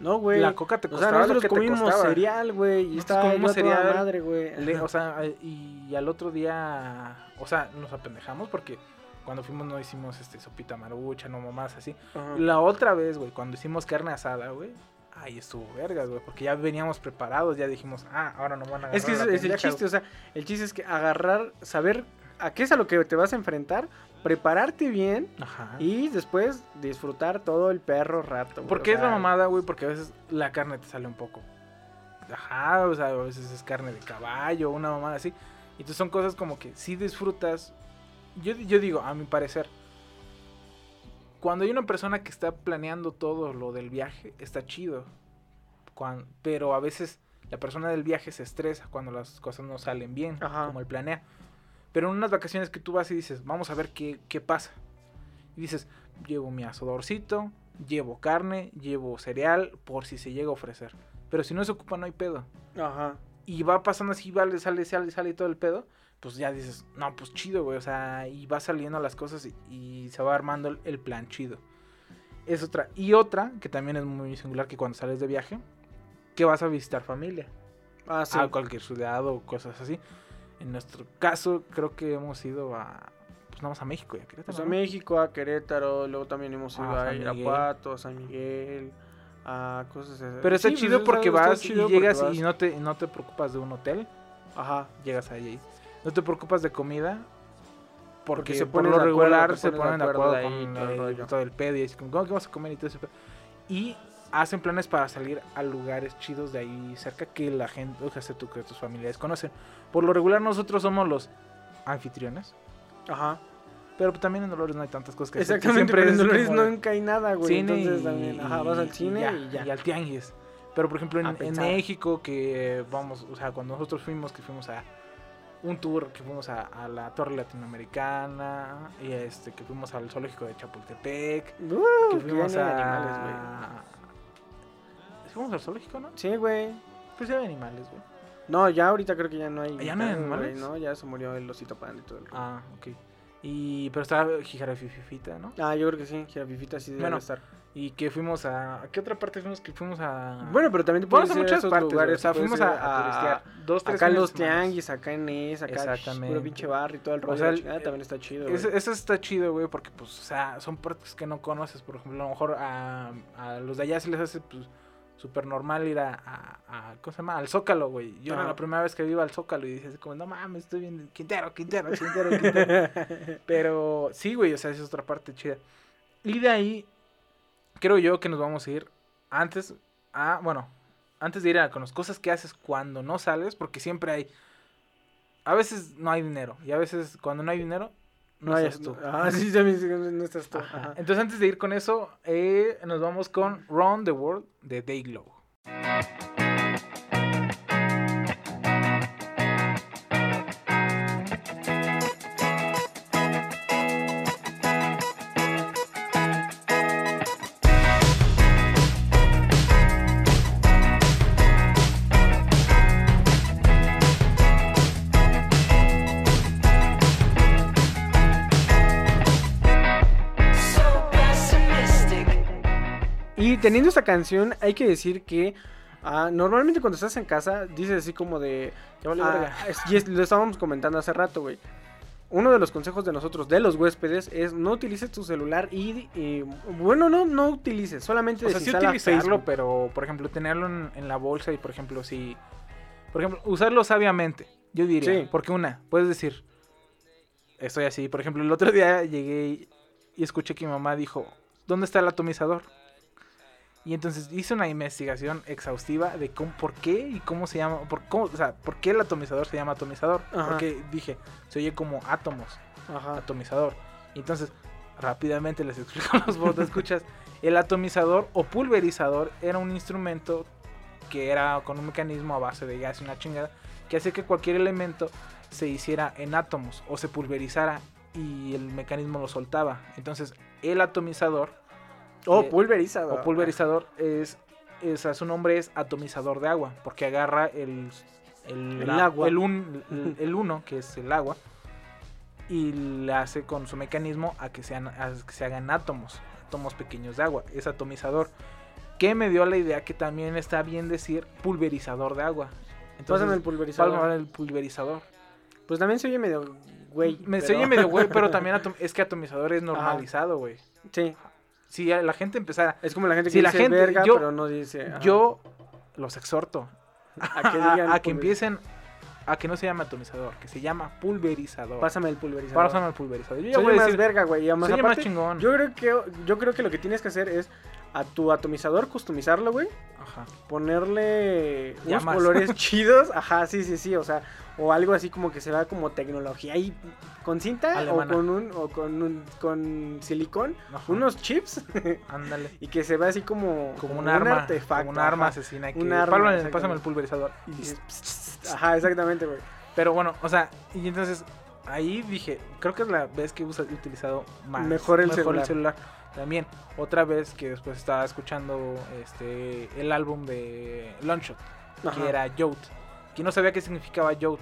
No, güey. La coca te O sea, costaba lo nosotros te comimos costaba. cereal, güey. Y estaba comimos cereal, madre, güey. O sea, eh, y al otro día, o sea, nos apendejamos porque cuando fuimos no hicimos este sopita marucha, no mamás así. Ajá. La otra vez, güey, cuando hicimos carne asada, güey, ahí estuvo vergas, güey, porque ya veníamos preparados, ya dijimos, ah, ahora nos van a agarrar Es que la ese es el chiste, o sea, el chiste es que agarrar, saber a qué es a lo que te vas a enfrentar, prepararte bien Ajá. y después disfrutar todo el perro rato. güey, ¿Por o qué es la mamada, güey? Porque a veces la carne te sale un poco. Ajá, o sea, a veces es carne de caballo, una mamada así. Y entonces son cosas como que si disfrutas. Yo, yo digo, a mi parecer, cuando hay una persona que está planeando todo lo del viaje, está chido. Pero a veces la persona del viaje se estresa cuando las cosas no salen bien, Ajá. como él planea. Pero en unas vacaciones que tú vas y dices, vamos a ver qué, qué pasa. Y dices, llevo mi asadorcito, llevo carne, llevo cereal, por si se llega a ofrecer. Pero si no se ocupa, no hay pedo. Ajá. Y va pasando así, vale, sale, sale, sale y todo el pedo. Pues ya dices, no, pues chido, güey. O sea, y va saliendo las cosas y, y se va armando el, el plan chido. Es otra. Y otra, que también es muy singular, que cuando sales de viaje, que vas a visitar familia. Ah, sí. A cualquier ciudad o cosas así. En nuestro caso, creo que hemos ido a. Pues nada más a México y a Querétaro. Pues a ¿no? México, a Querétaro, luego también hemos ido Ah, a San Miguel. Irapuato, a San Miguel, a cosas así. Pero está Sí, pues, chido porque está vas chido y llegas vas. y no te, no te preocupas de un hotel. Ajá. Llegas ahí. No te preocupas de comida. Porque, Porque se por ponen lo regular se ponen de acuerdo acuerdo ahí, con todo el todo pedo y es como, ¿cómo que vamos a comer y todo ese pedo? Y hacen planes para salir a lugares chidos de ahí cerca que la gente, o sea, tú que tus familiares conocen. Por lo regular nosotros somos los anfitriones. Ajá. Pero también en Dolores no hay tantas cosas que hacer, Exactamente, pero en es Dolores como nunca hay nada, güey. cine Entonces y- también, ajá, vas al cine y ya. al tianguis. Pero por ejemplo en, en. México que vamos, o sea, cuando nosotros fuimos, que fuimos a un tour, que fuimos a, a la Torre Latinoamericana, y este, que fuimos al zoológico de Chapultepec, Uh, que fuimos a... animales, güey. ¿Fuimos al zoológico, no? Sí, güey. Pues ya hay animales, güey. No, ya ahorita creo que ya no hay. ¿Ya no hay güey, animales? No, ya se murió el osito panda y todo el rollo. Ah, ok. Y, pero estaba Jijarafifita, ¿no? Ah, yo creo que sí, jirafifita sí debe Bueno, estar. Y que fuimos a... ¿A qué otra parte fuimos? Que fuimos a... Bueno, pero también te puedes a ir a muchas partes, lugares. o sea, fuimos a, a turistear. Dos, tres acá los tianguis, acá en esa, acá Exactamente. puro pinche barrio y todo el O rollo. sea, el- chingada también está chido. Güey. Eso está chido, güey, porque, pues, o sea, son partes que no conoces. Por ejemplo, a lo mejor a, a los de allá se les hace, pues, súper normal ir a, a, a- ¿cómo se llama? Al Zócalo, güey. Yo era la primera vez que iba al Zócalo y dices, como, no mames, estoy viendo Quintero, Quintero, Quintero, Quintero. (laughs) Pero sí, güey, o sea, esa es otra parte chida. Y de ahí, creo yo que nos vamos a ir antes a, bueno, antes de ir a con las cosas que haces cuando no sales, porque siempre hay, a veces no hay dinero, y a veces cuando no hay dinero, (laughs) no, No estás tú. Ah, sí, también sí, no estás tú. Ajá. Ajá. Entonces, antes de ir con eso, eh, nos vamos con Round the World de Dayglow. Teniendo esta canción, hay que decir que ah, normalmente cuando estás en casa, dices así como de. Ya ah, verga. es- y es- lo estábamos comentando hace rato, güey. Uno de los consejos de nosotros, de los huéspedes, es no utilices tu celular y. y- bueno, no, no utilices, solamente O sea, sí utilizarlo, pero, por ejemplo, tenerlo en, en la bolsa y, por ejemplo, si... Por ejemplo, usarlo sabiamente, yo diría. Sí. Porque una, puedes decir, estoy así. Por ejemplo, el otro día llegué y escuché que mi mamá dijo, ¿dónde está el atomizador? Y entonces hice una investigación exhaustiva de cómo, por qué y cómo se llama, por, cómo, o sea, por qué el atomizador se llama atomizador. Ajá. Porque dije, se oye como átomos, Ajá. atomizador. Y entonces, rápidamente les explico a (laughs) los escuchas. El atomizador o pulverizador era un instrumento que era con un mecanismo a base de gas y una chingada, que hacía que cualquier elemento se hiciera en átomos o se pulverizara y el mecanismo lo soltaba. Entonces, el atomizador O eh, pulverizador. o pulverizador es, es- su nombre es atomizador de agua, porque agarra el, el, El agua. el, un- el- el uno, que es el agua, y le hace con su mecanismo a que, sean, a que se hagan átomos, átomos pequeños de agua, es atomizador. Que me dio la idea que también está bien decir pulverizador de agua. Pásame el pulverizador. pásame el pulverizador. Pues también se oye medio güey. Me se pero- oye medio güey, pero también es que atomizador es normalizado, güey. Sí. Si la gente empezara. Es como la gente que si la dice gente, verga, yo, pero no dice. ajá. Yo los exhorto (laughs) A que digan a que empiecen a que no se llame atomizador, que se llama pulverizador. Pásame el pulverizador. Pásame el pulverizador. Yo ya Soy voy a más decir, verga, güey. Y además, soy más chingón. Yo creo que yo creo que lo que tienes que hacer es a tu atomizador customizarlo, güey. Ajá. Ponerle unos colores (laughs) chidos. Ajá, sí, sí, sí. O sea, o algo así como que se vea como tecnología ahí con cinta Alemana. o con un o con un con silicón, Ajá. unos chips (laughs) Ándale. y que se vea así como Como un arma, artefacto, como un arma ajá. asesina. Que, Un arma, Pásame- el pulverizador. Y- Ajá, exactamente, güey. Pero bueno, o sea, y entonces ahí dije, creo que es la vez que he utilizado más. Mejor el celular. celular. También, otra vez que después estaba escuchando este el álbum de Longshot, Ajá. que era Yout, que no sabía qué significaba Yout.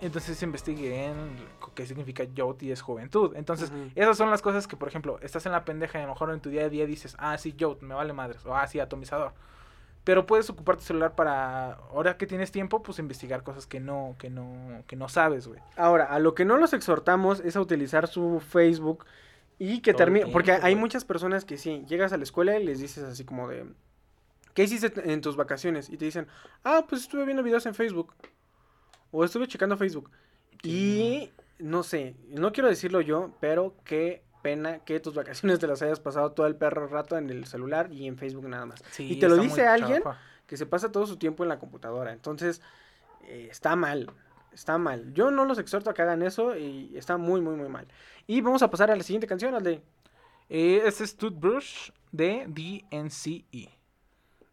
Entonces investigué en qué significa Yout y es juventud. Entonces, esas son las cosas que, por ejemplo, estás en la pendeja y a lo mejor en tu día a día dices, ah, sí, Yout, me vale madres, o ah, sí, atomizador. Pero puedes ocupar tu celular para, ahora que tienes tiempo, pues investigar cosas que no, que no, que no sabes, güey. Ahora, a lo que no los exhortamos es a utilizar su Facebook y que termine. Porque hay muchas personas que sí, llegas a la escuela y les dices así como de. ¿Qué hiciste en tus vacaciones? Y te dicen, ah, pues estuve viendo videos en Facebook. O estuve checando Facebook. Y no sé, no quiero decirlo yo, pero qué pena que tus vacaciones te las hayas pasado todo el perro rato en el celular y en Facebook nada más. Sí, y te lo dice alguien chafa. que se pasa todo su tiempo en la computadora. Entonces, eh, está mal. Está mal. Yo no los exhorto a que hagan eso y está muy, muy, muy mal. Y vamos a pasar a la siguiente canción, al de. Eh, este es Toothbrush de DNCE.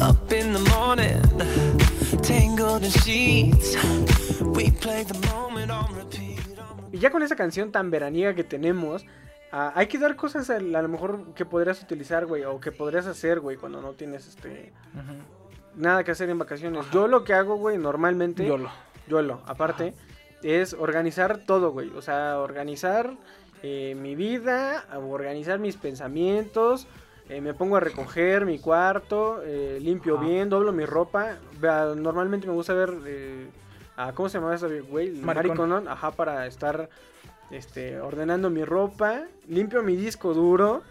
Up in the morning, tangled in sheets. We play the moment on repeat. Y ya con esa canción tan veraniega que tenemos, ah, hay que dar cosas a, a lo mejor que podrías utilizar, güey, o que podrías hacer, güey, cuando no tienes este nada que hacer en vacaciones. Yo lo que hago, güey, normalmente. YOLO. YOLO, aparte, es organizar todo, güey. O sea, organizar eh, mi vida, organizar mis pensamientos. Eh, me pongo a recoger mi cuarto, eh, limpio Ajá. bien, doblo mi ropa. Normalmente me gusta ver. eh, a- ¿Cómo se llama eso, güey? Mariconon, Ajá, para estar este, ordenando mi ropa. Limpio mi disco duro.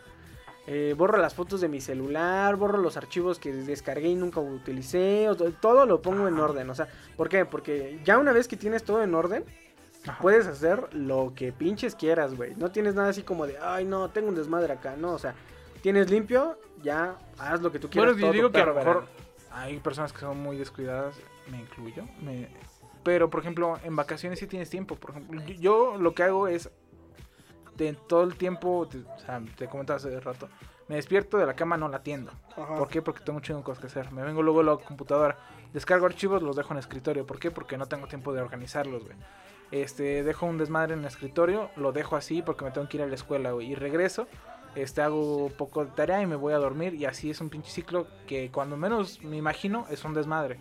borro las fotos de mi celular, borro los archivos que descargué y nunca utilicé, todo lo pongo en orden, o sea, ¿por qué? Porque ya una vez que tienes todo en orden, Ajá. puedes hacer lo que pinches quieras, güey. No tienes nada así como de, ay, no, tengo un desmadre acá, no, o sea, tienes limpio, ya haz lo que tú quieras. Bueno, yo digo que a lo mejor verano. hay personas que son muy descuidadas, me incluyo. me- Pero, por ejemplo, en vacaciones sí tienes tiempo. Por ejemplo, yo, lo que hago es, de todo el tiempo, te, o sea, te comentaba hace rato, me despierto de la cama, no la atiendo. Ajá. ¿Por qué? Porque tengo un chingo de cosas que hacer. Me vengo luego a la computadora, descargo archivos, los dejo en escritorio. ¿Por qué? Porque no tengo tiempo de organizarlos, güey. Este, dejo un desmadre en el escritorio, lo dejo así porque me tengo que ir a la escuela, güey. Y regreso, este, hago poco de tarea y me voy a dormir. Y así es un pinche ciclo que cuando menos me imagino es un desmadre.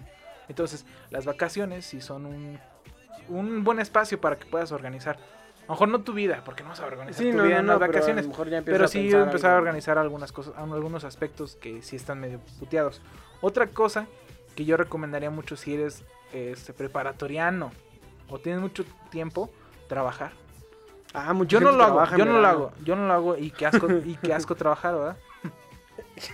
Entonces, las vacaciones sí son un, un buen espacio para que puedas organizar. A lo mejor no tu vida, porque no vas a organizar Sí, tu no, vida no, en no, las pero a lo vacaciones. mejor ya empiezas Pero a sí pensar empezar a organizar algunas cosas, algunos aspectos que sí están medio puteados. Otra cosa que yo recomendaría mucho si eres este, preparatoriano o tienes mucho tiempo, trabajar. Ah, mucha Yo no lo hago, yo no lo hago, yo no lo hago y qué asco, y qué asco trabajar, ¿verdad?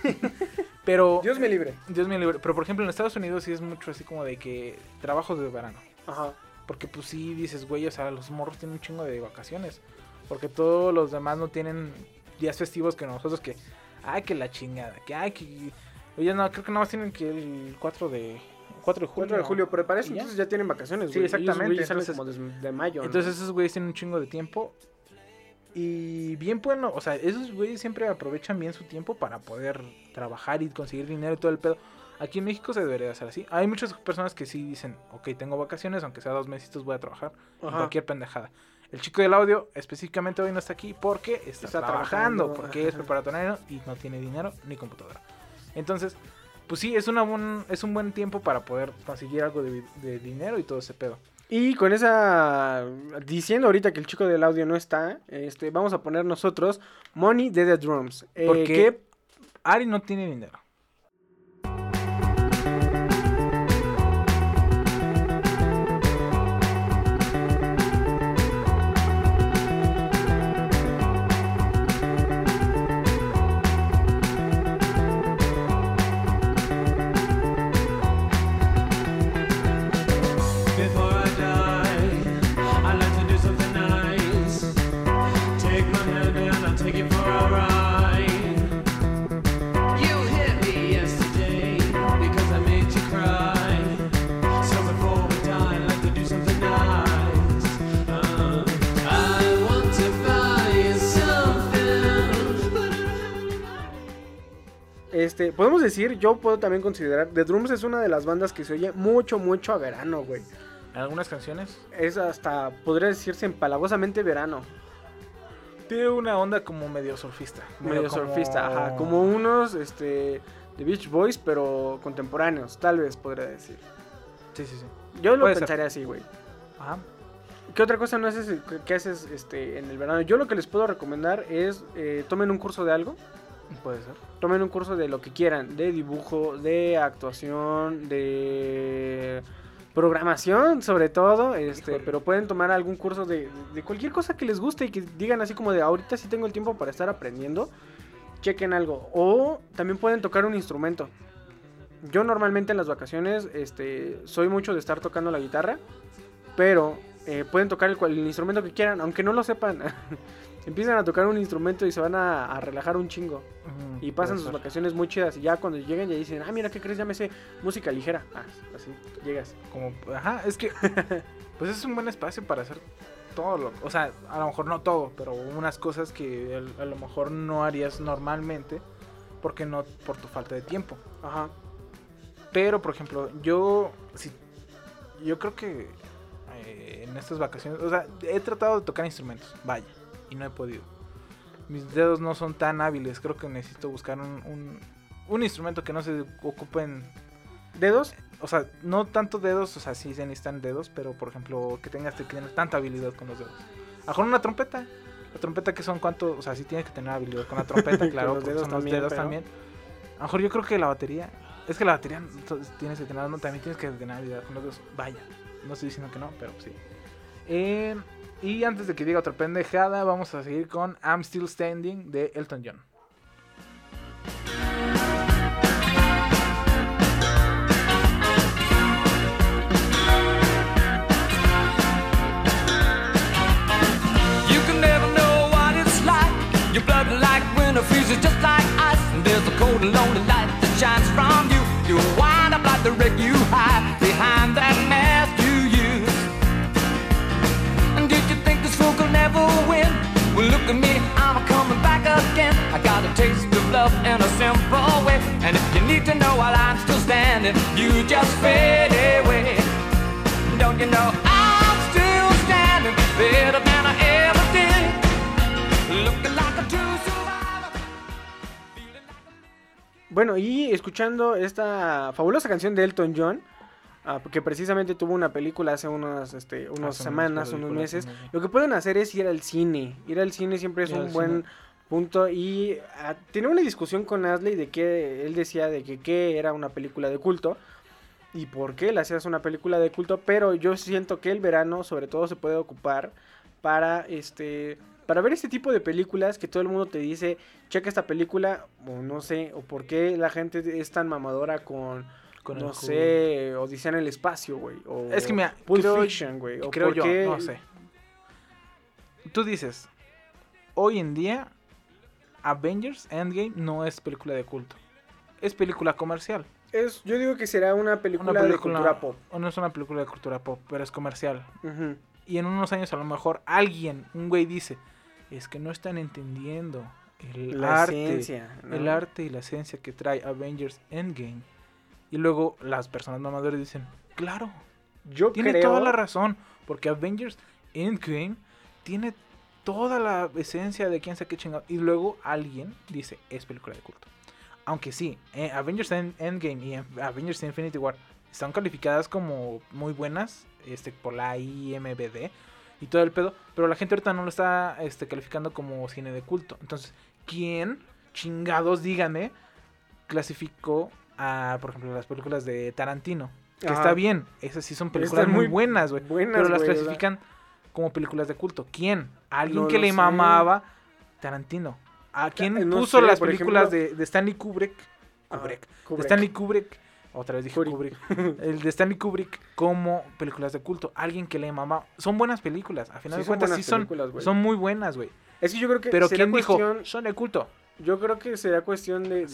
(laughs) Pero Dios me libre. Dios me libre. Pero por ejemplo en Estados Unidos sí es mucho así como de que trabajos de verano. Ajá. Porque pues sí dices, güey, o sea, los morros tienen un chingo de vacaciones. Porque todos los demás no tienen días festivos que nosotros que, ay, que la chingada, que ay, que... Oye, no, creo que nada más tienen que el 4 de... 4 de julio. 4 de julio, pero para eso entonces ya tienen vacaciones, Sí, güey. Ellos, exactamente, güey, salen entonces- como de mayo. ¿no? Entonces esos güeyes tienen un chingo de tiempo. Y bien bueno, o sea, esos güeyes siempre aprovechan bien su tiempo para poder trabajar y conseguir dinero y todo el pedo. Aquí en México se debería hacer así. Hay muchas personas que sí dicen, ok, tengo vacaciones, aunque sea dos meses voy a trabajar en cualquier pendejada. El chico del audio específicamente hoy no está aquí porque está, Está trabajando, trabajando, porque es preparatorio y no tiene dinero ni computadora. Entonces, pues sí, es, una buen, es un buen tiempo para poder conseguir algo de, de dinero y todo ese pedo. Y con esa. Diciendo ahorita que el chico del audio no está, este, vamos a poner nosotros Money de The Drums. Eh, Porque que- Ari no tiene dinero. Este, podemos decir, yo puedo también considerar, The Drums es una de las bandas que se oye mucho, mucho a verano, güey. Algunas canciones. Es hasta, podría decirse empalagosamente verano. Tiene una onda como medio surfista. Medio como- surfista, ajá. Como unos, este, de Beach Boys, pero contemporáneos, tal vez podría decir. Sí, sí, sí. Yo lo Puede ser. pensaría así, güey. Ajá. ¿Qué otra cosa no haces, qué haces este, en el verano? Yo lo que les puedo recomendar es, eh, tomen un curso de algo. Puede ser. Tomen un curso de lo que quieran, de dibujo, de actuación, de programación sobre todo, este, pero pueden tomar algún curso de, de cualquier cosa que les guste y que digan así como de ahorita sí tengo el tiempo para estar aprendiendo, chequen algo. O también pueden tocar un instrumento. Yo normalmente en las vacaciones este, soy mucho de estar tocando la guitarra, pero eh, pueden tocar el, el instrumento que quieran, aunque no lo sepan. (laughs) Empiezan a tocar un instrumento y se van a, a relajar un chingo. Y pasan sus ser. vacaciones muy chidas. Y ya cuando lleguen ya dicen, ah, mira, ¿qué crees? Ya me sé música ligera. Ah, así, llegas. Como, ajá, es que (laughs) pues es un buen espacio para hacer todo lo, o sea, a lo mejor no todo, pero unas cosas que el- a lo mejor no harías normalmente porque no por tu falta de tiempo. Ajá. Pero por ejemplo, yo si yo creo que eh, en estas vacaciones, o sea, he tratado de tocar instrumentos, vaya, y no he podido. Mis dedos no son tan hábiles, creo que necesito buscar un, un, un instrumento que no se ocupen ¿Dedos? o sea, no tanto dedos, o sea, sí se necesitan dedos, pero por ejemplo, que tengas que tener tanta habilidad con los dedos. Mejor una trompeta. La trompeta que son cuánto, o sea, sí tienes que tener habilidad con la trompeta, (laughs) claro, los dedos son los también, dedos pero- también. A lo mejor yo creo que la batería, es que la batería tienes que tener, no, también tienes que tener habilidad con los dedos. Vaya, no estoy diciendo que no, pero sí. Eh, y antes de que diga otra pendejada, vamos a seguir con I'm Still Standing de Elton John. You love in a simple way. And if you need to know while I'm still standing, you just fade away. Don't you know I'm still standing better than I ever did? Looking like a true survivor. Bueno, y escuchando esta fabulosa canción de Elton John, ah, que precisamente tuvo una película hace unas, este, unas Hace semanas, unos meses, lo que pueden hacer es ir al cine. Ir al cine siempre es Ir un buen cine. Punto. Y ah, tenía una discusión con Asley de que él decía de que qué era una película de culto. Y por qué le hacías una película de culto, pero yo siento que el verano sobre todo se puede ocupar para este para ver este tipo de películas que todo el mundo te dice, checa esta película, o no sé, o por qué la gente es tan mamadora con, no sé, Odisea en el espacio, güey. O Es que mira, Pulp creo- Fiction, güey. O creo por yo, qué- no sé. Tú dices, hoy en día Avengers Endgame no es película de culto. Es película comercial. Es, yo digo que será una película, Una de cultura pop. o no es una película de cultura pop, pero es comercial. Y en unos años a lo mejor alguien, un güey dice, es que no están entendiendo el La arte, el arte y la esencia que trae Avengers Endgame. Y luego las personas mamadoras dicen, claro, Yo tiene creo... toda la razón, porque Avengers Endgame tiene toda la esencia de quién sabe qué chingado. Y luego alguien dice, es película de culto. Aunque sí, eh, Avengers End- Endgame y en- Avengers Infinity War están calificadas como muy buenas este, por la IMBD y todo el pedo, pero la gente ahorita no lo está este, calificando como cine de culto. Entonces, ¿quién, chingados, díganme, clasificó a, por ejemplo, las películas de Tarantino? Que Ajá. está bien, esas sí son películas muy muy buenas, güey. buenas, Pero las clasifican como películas de culto. ¿Quién? ¿Alguien No que le sé. mamaba Tarantino? ¿A quién eh, no puso sé, las películas ejemplo- de, de Stanley Kubrick? Ajá, Kubrick. Kubrick. De Stanley Kubrick. Otra vez dije Kubrick. Kubrick. (laughs) El de Stanley Kubrick como películas de culto. Alguien que le mamaba. Son buenas películas. A final Sí, de cuentas, sí son, son muy buenas, güey. Es que yo creo que Pero ¿quién dijo? Son de culto. Yo creo que será cuestión de,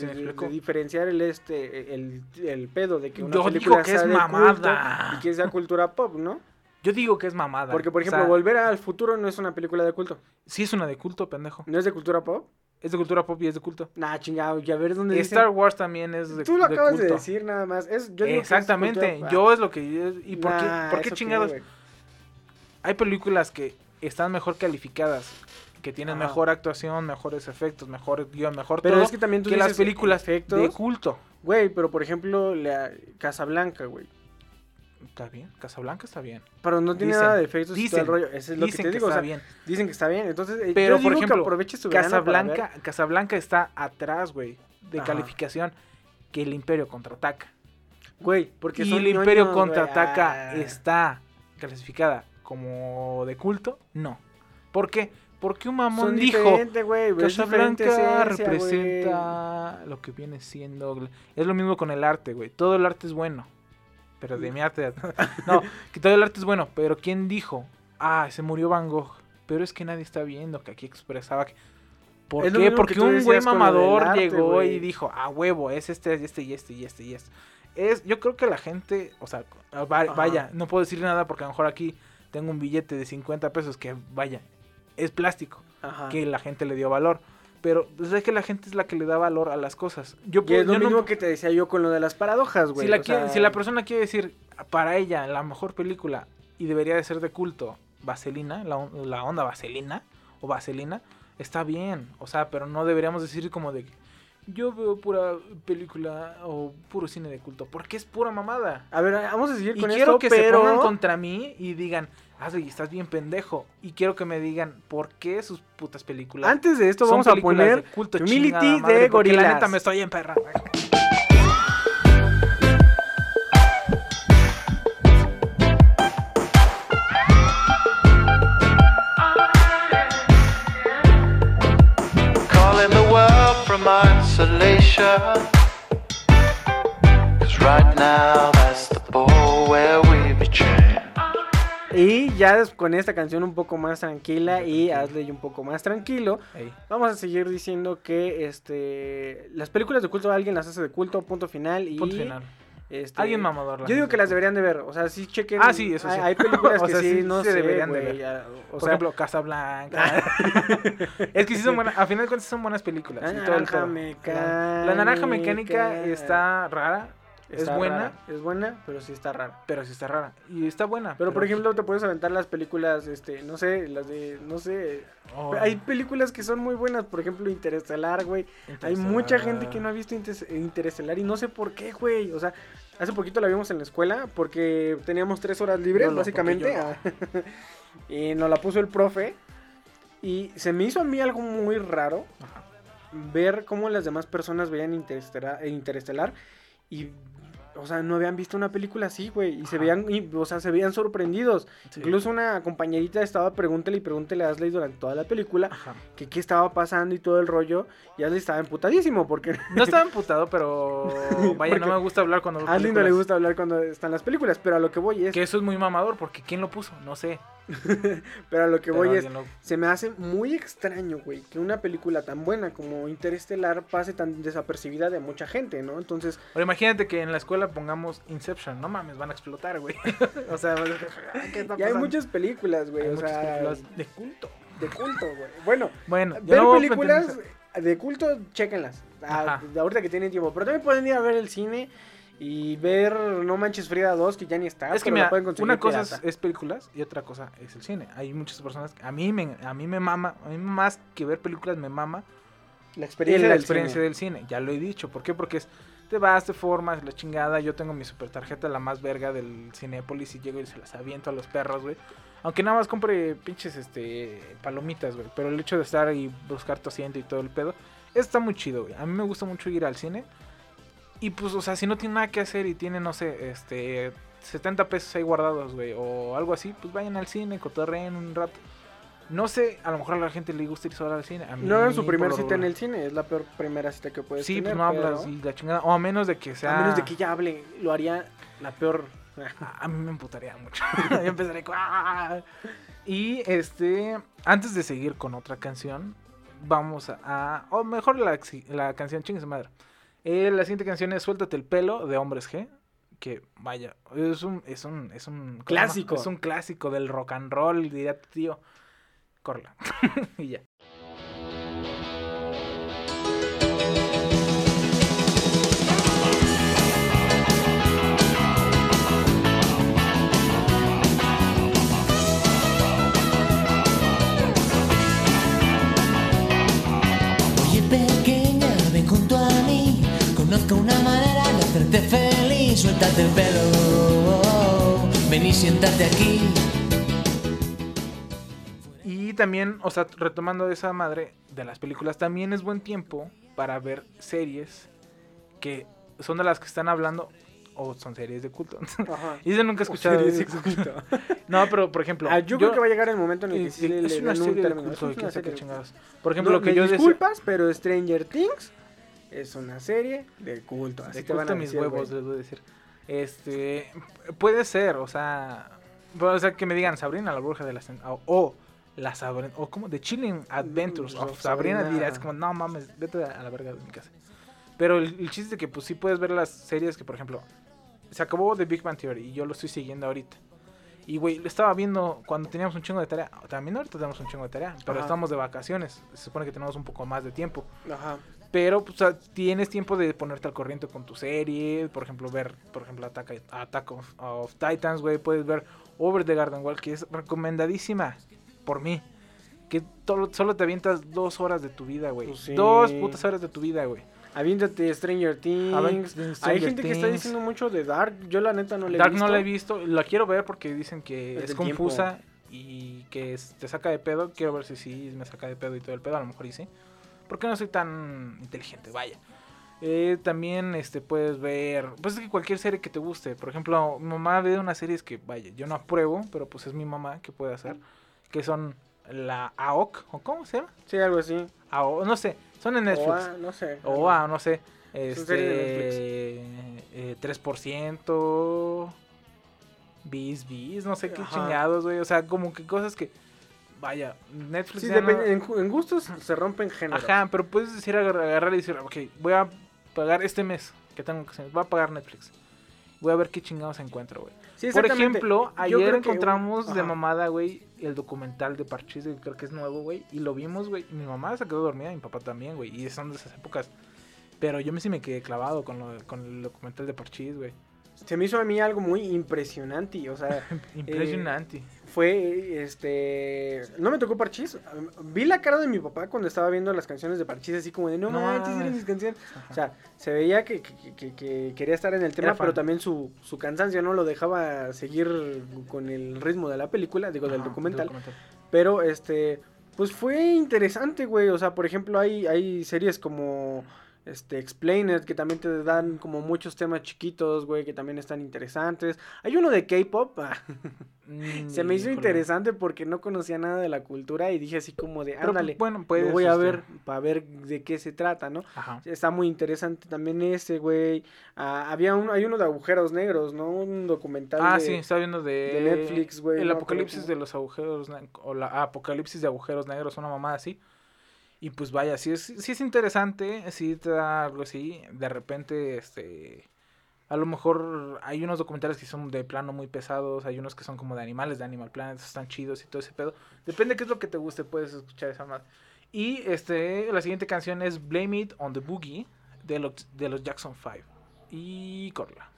diferenciar el este el, el pedo de que una Yo digo película que sea es de mamada. culto y que sea cultura pop, ¿no? Yo digo que es mamada. Porque por O ejemplo, sea, Volver al futuro no es una película de culto. Sí es una de culto, pendejo. ¿No es de cultura pop? Es de cultura pop y es de culto. Nah, chingado, y a ver dónde dicen- Star Wars también es de, Tú lo de acabas de culto. decir nada más. Es, yo digo que es Exactamente. cultura- yo es lo que... ¿Y por Nah, qué, por qué ¿eso qué, chingados? Hay películas que están mejor calificadas, que tienen mejor actuación, mejores efectos, mejor guion, mejor Pero todo, es que también tú que las dices películas efectos. de culto. Güey, pero por ejemplo, la Casablanca, güey. Está bien, Casablanca está bien. Pero no tiene Dicen, nada de efectos y todo el dicen, rollo. Ese es lo que dicen te que digo. o está sea, bien. Dicen que está bien. Entonces, eh, Pero yo por digo ejemplo, que aproveche su Casablanca, Casablanca está atrás, güey, de Ajá. calificación que el Imperio contraataca. Güey, porque y el Imperio ñoños, contraataca Ah. está clasificada como de culto, no. ¿Por qué? Porque un mamón Son dijo es Casablanca esencia, representa lo que viene siendo. Es lo mismo con el arte, güey. Todo el arte es bueno. Pero de mi arte. (laughs) no, que todo el arte es bueno. Pero ¿quién dijo? Ah, se murió Van Gogh. Pero es que nadie está viendo que aquí expresaba que. ¿Por Es qué? Porque un güey mamador arte, llegó y dijo, ah, huevo, es este, este y este y este y este. Es, yo creo que la gente, o sea, va- Ajá. vaya, no puedo decir nada porque a lo mejor aquí tengo un billete de 50 pesos que, vaya, es plástico Ajá. que la gente le dio valor. Pero pues, es que la gente es la que le da valor a las cosas. Yo, Y es lo yo no- mismo que te decía yo con lo de las paradojas, güey. si, la o quiere- sea, si la persona quiere decir para ella la mejor película y debería de ser de culto, Vaselina, la, la onda Vaselina o Vaselina, está bien. O sea, pero no deberíamos decir como de yo veo pura película o puro cine de culto, porque es pura mamada. A ver, vamos a seguir Y con quiero esto, que pero... se pongan contra mí y digan, Ashley, estás bien pendejo. Y quiero que me digan por qué sus putas películas. Antes de esto vamos a poner de culto, Humility chingada madre, de La neta me estoy emperrando. Isolation. Cause right now that's the ball where we be chained. Y ya con esta canción un poco más tranquila y Asley un poco más tranquilo, Ey. vamos a seguir diciendo que este las películas de culto alguien las hace de culto, punto final y Punto final. Este, Alguien mamador. Yo digo que las deberían de ver, o sea, sí chequen. Ah, sí, eso sí. Hay, hay (laughs) películas O que sea, sí, sí no se sé, deberían de ver. ya, o Por sea, ejemplo, Casablanca. (laughs) es que sí son buenas. A final de cuentas son buenas películas. La naranja mecánica. La naranja mecánica está rara. Es buena. rara, es buena, pero sí está rara. Pero sí está rara. Y está buena. Pero por ejemplo, te puedes aventar las películas, este, no sé, las de, no sé, Oh. hay películas que son muy buenas, por ejemplo, Interestelar, güey. Hay mucha gente que no ha visto Inter- Interestelar y no sé por qué, güey. O sea, hace poquito la vimos en la escuela porque teníamos tres horas libres, no, básicamente. (laughs) y nos la puso el profe. Y se me hizo a mí algo muy raro ver cómo las demás personas veían Interestelar, Interestelar y o sea, no habían visto una película así, güey. Y se veían, y, o sea, se veían sorprendidos. Sí. Incluso una compañerita estaba pregúntale y pregúntale a Ashley durante toda la película Ajá. que qué estaba pasando y todo el rollo. Y Ashley estaba emputadísimo porque No estaba emputado, pero (laughs) vaya, no me gusta hablar cuando Ashley no le gusta hablar cuando están las películas. Pero a lo que voy es, Que eso es muy mamador, porque ¿quién lo puso? No sé. (laughs) pero a lo que pero voy es, se me hace muy extraño, güey, que una película tan buena como Interestelar pase tan desapercibida de mucha gente, ¿no? Entonces, Ahora imagínate que en la escuela pongamos Inception. No mames, van a explotar, güey. (laughs) o sea, (laughs) ¿qué está y hay muchas películas, güey, Hay o sea, películas de culto. de culto, güey. Bueno, Bueno, ver no a películas de culto, chéquenlas. Ah, Ajá. ahorita que tienen tiempo. Pero también pueden ir a ver el cine y ver No Manches Frida 2, que ya ni está. Es que mira, pueden conseguir una cosa es, es películas y otra cosa es el cine. Hay muchas personas, a mí me, a mí me mama, a mí más que ver películas me mama la experiencia, la del experiencia cine. del cine. Ya lo he dicho. ¿Por qué? Porque es, te vas, te formas, la chingada. Yo tengo mi super tarjeta, la más verga del Cinépolis y llego y se las aviento a los perros, güey. Aunque nada más compre pinches este palomitas, güey. Pero el hecho de estar y buscar tu asiento y todo el pedo, está muy chido, güey. A mí me gusta mucho ir al cine. Y pues, o sea, si no tiene nada que hacer y tiene, no sé, este 70 pesos ahí guardados, güey, o algo así, pues vayan al cine, cotorreen un rato. No sé, a lo mejor a la gente le gusta ir sola al cine. A mí, No hagan su primer cita en el cine, es la peor primera cita que puedes Sí, tener. pues no pero hablas y la chingada. O a menos de que sea. A menos de que ella hable, lo haría la peor. A, mí me emputaría mucho. (laughs) Yo empezaría con. "Ah". Y este. Antes de seguir con otra canción, vamos a. a- o mejor la, la canción, chingue su madre. Eh, la siguiente canción es Suéltate el pelo de Hombres G. Que vaya, es un, es un, es un. Clásico. Es un clásico del rock and roll, diría tu tío. Corla. (laughs) y ya. Conozco una manera de hacerte feliz Suéltate el pelo Ven y siéntate aquí Y también, o sea, retomando esa madre de las películas, también es buen tiempo para ver series que son de las que están hablando o son series de culto. (laughs) Ajá. y eso nunca he escuchado. series de culto. (laughs) no, pero por ejemplo, Ah, yo, creo que va a llegar el momento en el que eh, sí le, es le una den un serie de culto, Es una serie de chingados. culto. Por ejemplo, No, lo que me yo decía- disculpas, pero Stranger Things es una serie de culto. Así de te van a culto mis decir, huevos, les voy a decir. Este, puede ser, o sea, puede ser que me digan Sabrina la bruja de la Cen- o, o la Sabrina o como The Chilling Adventures Mm, of Sabrina. Sabrina, dirás como no mames, vete a la verga de mi casa. Pero el, el chiste es que pues sí puedes ver las series que por ejemplo se acabó The Big Bang Theory y yo lo estoy siguiendo ahorita. Y güey, lo estaba viendo cuando teníamos un chingo de tarea. También ahorita tenemos un chingo de tarea, pero Ajá. estamos de vacaciones. Se supone que tenemos un poco más de tiempo. Ajá. Pero pues, tienes tiempo de ponerte al corriente con tu serie. Por ejemplo, ver, por ejemplo, Attack, Attack of, of Titans, güey. Puedes ver Over the Garden Wall, que es recomendadísima por mí. Que solo te avientas dos horas de tu vida, güey. Pues sí. Dos putas horas de tu vida, güey. Aviéntate Stranger Things. Aviéntate Hay Stranger gente que está Things. diciendo mucho de Dark. Yo la neta no le he Dark visto. no la he visto. La quiero ver porque dicen que Es es, confusa y que es- te saca de pedo. Quiero ver si sí me saca de pedo y todo el pedo. A lo mejor y sí. Porque no soy tan inteligente, vaya. Eh, también este puedes ver, pues es que cualquier serie que te guste. Por ejemplo, mi mamá ve unas series que, vaya, yo no apruebo, pero pues es mi mamá que puede hacer. Que son la AOC, o ¿cómo se llama? Sí, algo así. AOC, no sé, son en Netflix. OA, no sé. No sé. Este, eh, 3%, bis, bis, no sé qué Ajá. chingados, güey. O sea, como que cosas que, vaya, Netflix Sí, ya no- en, gustos se rompen géneros. Ajá, pero puedes decir, agarrar, agarrar y decir, ok, voy a pagar este mes que tengo que voy a pagar Netflix. Voy a ver qué chingados encuentro, güey. Sí, Por ejemplo, ayer que encontramos de mamada, güey, el documental de Parchís, que creo que es nuevo, güey, y lo vimos, güey. Mi mamá se quedó dormida, mi papá también, güey, y son de esas épocas. Pero yo me sí me quedé clavado con, lo, con el documental de Parchís, güey. Se me hizo a mí algo muy impresionante. O sea, (laughs) Impresionante. eh, fue este. No me tocó Parchís. Vi la cara de mi papá cuando estaba viendo las canciones de Parchís, así como de no, No manches, eran mis canciones. O sea, se veía que, que- que- que quería estar en el tema, pero también su, su cansancio no lo dejaba seguir con el ritmo de la película, digo, del Ajá, documental. documental. Pero este, pues fue interesante, güey. O sea, por ejemplo, hay, hay series como Este, Explained, que también te dan como muchos temas chiquitos, güey, que también están interesantes. Hay uno de K-pop, (laughs) Mm, se me hizo híjole. interesante porque no conocía nada de la cultura y dije así como de, pues, ándale, bueno, lo puedes, voy a este, ver para ver de qué se trata, ¿no? Ajá. Está muy interesante también ese, güey. Ah, había un, hay uno de agujeros negros, ¿no? Un documental Ah, de- sí, está viendo de, de Netflix, güey, El no apocalipsis cómo. de los agujeros o la ah, apocalipsis de agujeros negros, una mamada así. Y pues vaya, sí es, sí es interesante, sí te da algo así. De repente, este. A lo mejor hay unos documentales que son de plano muy pesados, hay unos que son como de animales, de Animal Planet, están chidos y todo ese pedo. Depende qué es lo que te guste, puedes escuchar esa más. Y este, la siguiente canción es Blame It on the Boogie de los, de los Jackson 5. Y corla.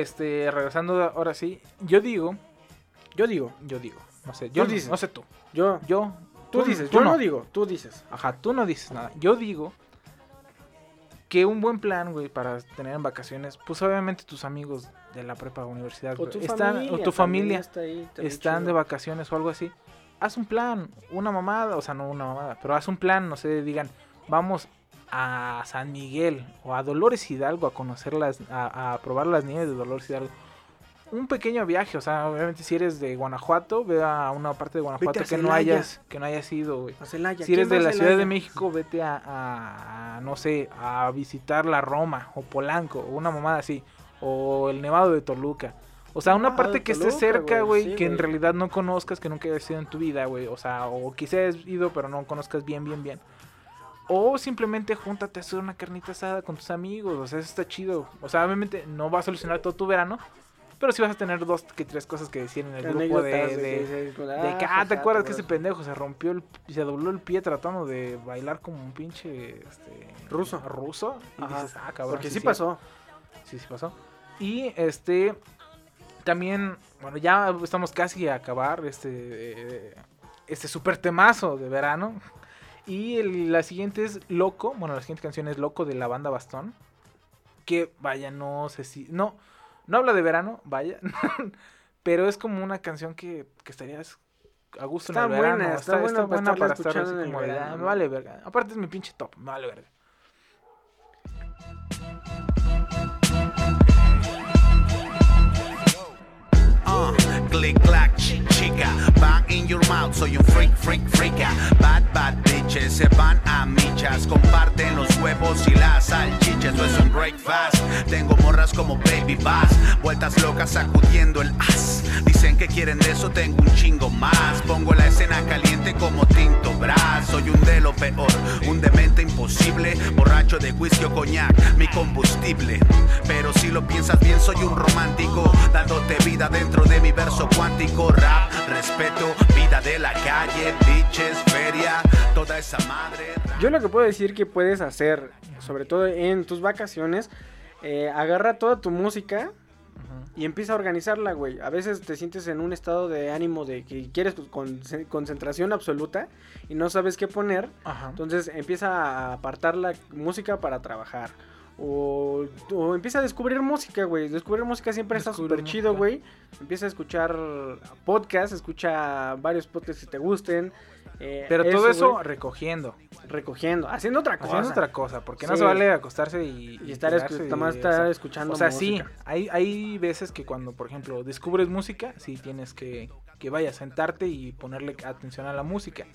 Este, regresando ahora sí, yo digo, Yo digo, yo digo, no sé, yo dices. no sé tú, yo, yo, tú dices, yo no digo, tú dices. Ajá, tú no dices nada. Yo digo que un buen plan, güey, para tener en vacaciones, pues obviamente tus amigos de la prepa universidad, O tu están, familia o tu familia está ahí, también están chido. de vacaciones o algo así. Haz un plan, una mamada, o sea, no una mamada, pero haz un plan, no sé, digan, vamos a San Miguel o a Dolores Hidalgo a conocer las, a, a probar las nieves de Dolores Hidalgo. Un pequeño viaje, o sea, obviamente si eres de Guanajuato, ve a una parte de Guanajuato que no hayas, que no hayas ido, güey. Si eres ¿quién de la Ciudad de? México, vete a, a- a, no sé, a visitar la Roma o Polanco o una mamada así. O el Nevado de Toluca. O sea, una Ah, parte que esté Toluca, cerca, güey, sí, que en realidad no conozcas, que nunca hayas ido en tu vida, güey. O sea, o quizás hayas ido, pero no conozcas bien, bien, bien. O simplemente júntate a hacer una carnita asada con tus amigos. O sea, eso está chido. O sea, obviamente no va a solucionar todo tu verano. Pero sí vas a tener dos que tres cosas que decir en el grupo de, de de, de ah, que, ah, jaja, ¿te acuerdas que ese pendejo se rompió el, se dobló el pie tratando de bailar como un pinche este, Ruso. ruso? Y Ajá, dices, ah, cabrón. Porque sí es pasó. Sí, sí pasó. Y este, también, bueno, ya estamos casi a acabar este, eh, este super temazo de verano. Y el- la siguiente es Loco, bueno, la siguiente canción es Loco de la banda Bastón. Que vaya, no sé si, no, no habla de verano, vaya. (laughs) pero es como una canción que, que estarías a gusto Está en el verano. buena, está buena para estar así como de, verano, "Ah, me ¿no?" vale verga. Aparte es mi pinche top, me vale verga. Uh, click clack, chica, bang in your mouth, soy un freak, freak, freaka. Bad, bad bitches se van a michas, comparten los huevos y las salchichas. Eso es un breakfast. Tengo morras como baby bass, vueltas locas sacudiendo el as. Dicen que quieren de eso, tengo un chingo más. Pongo la escena caliente como tinto bras. Soy un de lo peor, un demente imposible, borracho de whisky o coñac, mi combustible. Pero si lo piensas bien, soy un romántico, dándote vida dentro de mi verso cuántico. Rap, respeto, vida de la calle, bitches, feria, toda esa madre. Yo lo que puedo decir que puedes hacer, sobre todo en tus vacaciones, eh, agarra toda tu música y empieza a organizarla, güey. A veces te sientes en un estado de ánimo de que quieres pues, con- concentración absoluta y no sabes qué poner. Ajá. Entonces empieza a apartar la música para trabajar. O, o empieza a descubrir música, güey. Descubrir música siempre está súper chido, güey. Empieza a escuchar podcasts, escucha varios podcasts que te gusten. eh, Pero todo eso recogiendo. recogiendo, haciendo otra cosa. Haciendo otra cosa, porque no se vale acostarse y, Y estar escu- y- estar escuchando O sea, música. sí, hay, hay veces que cuando, por ejemplo, descubres música, sí tienes que, que vaya a sentarte y ponerle atención a la música.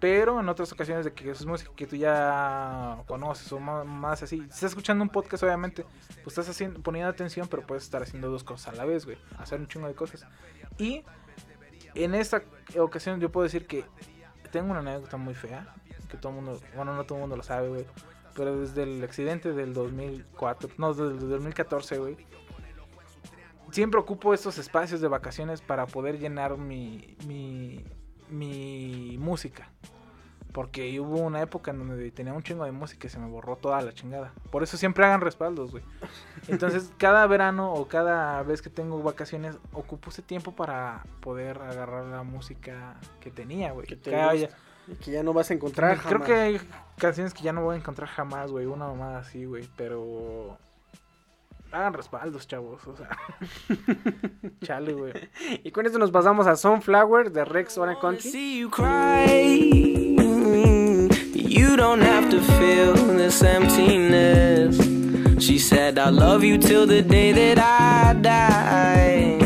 Pero en otras ocasiones de que es música que tú ya conoces o más, así, si estás escuchando un podcast, obviamente, pues estás haciendo, poniendo atención, pero puedes estar haciendo dos cosas a la vez, güey, hacer un chingo de cosas. Y en esta ocasión yo puedo decir que tengo una anécdota muy fea, que todo el mundo, bueno, no todo el mundo lo sabe, güey, pero desde el accidente del 2004, no, desde el 2014, güey, siempre ocupo estos espacios de vacaciones para poder llenar mi, mi música. Porque hubo una época en donde tenía un chingo de música y se me borró toda la chingada. Por eso siempre hagan respaldos, güey. Entonces, (laughs) cada verano o cada vez que tengo vacaciones, ocupo ese tiempo para poder agarrar la música que tenía, güey. Que te Que y ya no vas a encontrar. Creo jamás. que hay canciones que ya no voy a encontrar jamás, güey. Una mamada así, güey. Pero. Hagan respaldos, chavos. O sea. (laughs) Chale, güey. Y con esto nos pasamos a Sunflower de Rex Orange Country. see you cry. You don't have to feel this emptiness. She said, I love you till the day that I die.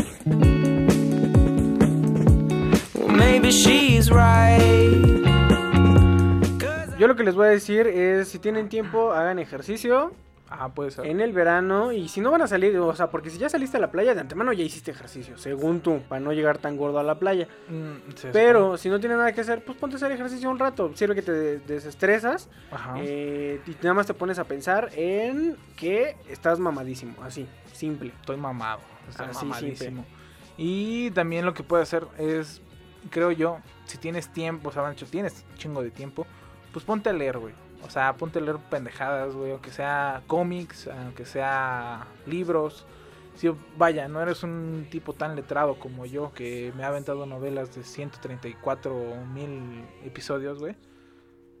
Well, maybe she's right. Yo lo que les voy a decir es, si tienen tiempo, hagan ejercicio Ah, puede ser. en el verano. Y si no van a salir, o sea, porque si ya saliste a la playa, de antemano ya hiciste ejercicio, según tú, para no llegar tan gordo a la playa. Mm, Pero si no tienes nada que hacer, pues ponte a hacer ejercicio un rato. Sirve que te de- desestresas Ajá. eh, y nada más te pones a pensar en que estás mamadísimo, así, simple. Estoy mamado. Estoy Así, mamadísimo. Y también lo que puede hacer es, creo yo, si tienes tiempo, o sea, Bancho, tienes chingo de tiempo, pues ponte a leer, güey. O sea, ponte a leer pendejadas, güey, aunque sea cómics, aunque sea libros. Si, vaya, no eres un tipo tan letrado como yo, que me ha aventado novelas de 134 mil episodios, güey.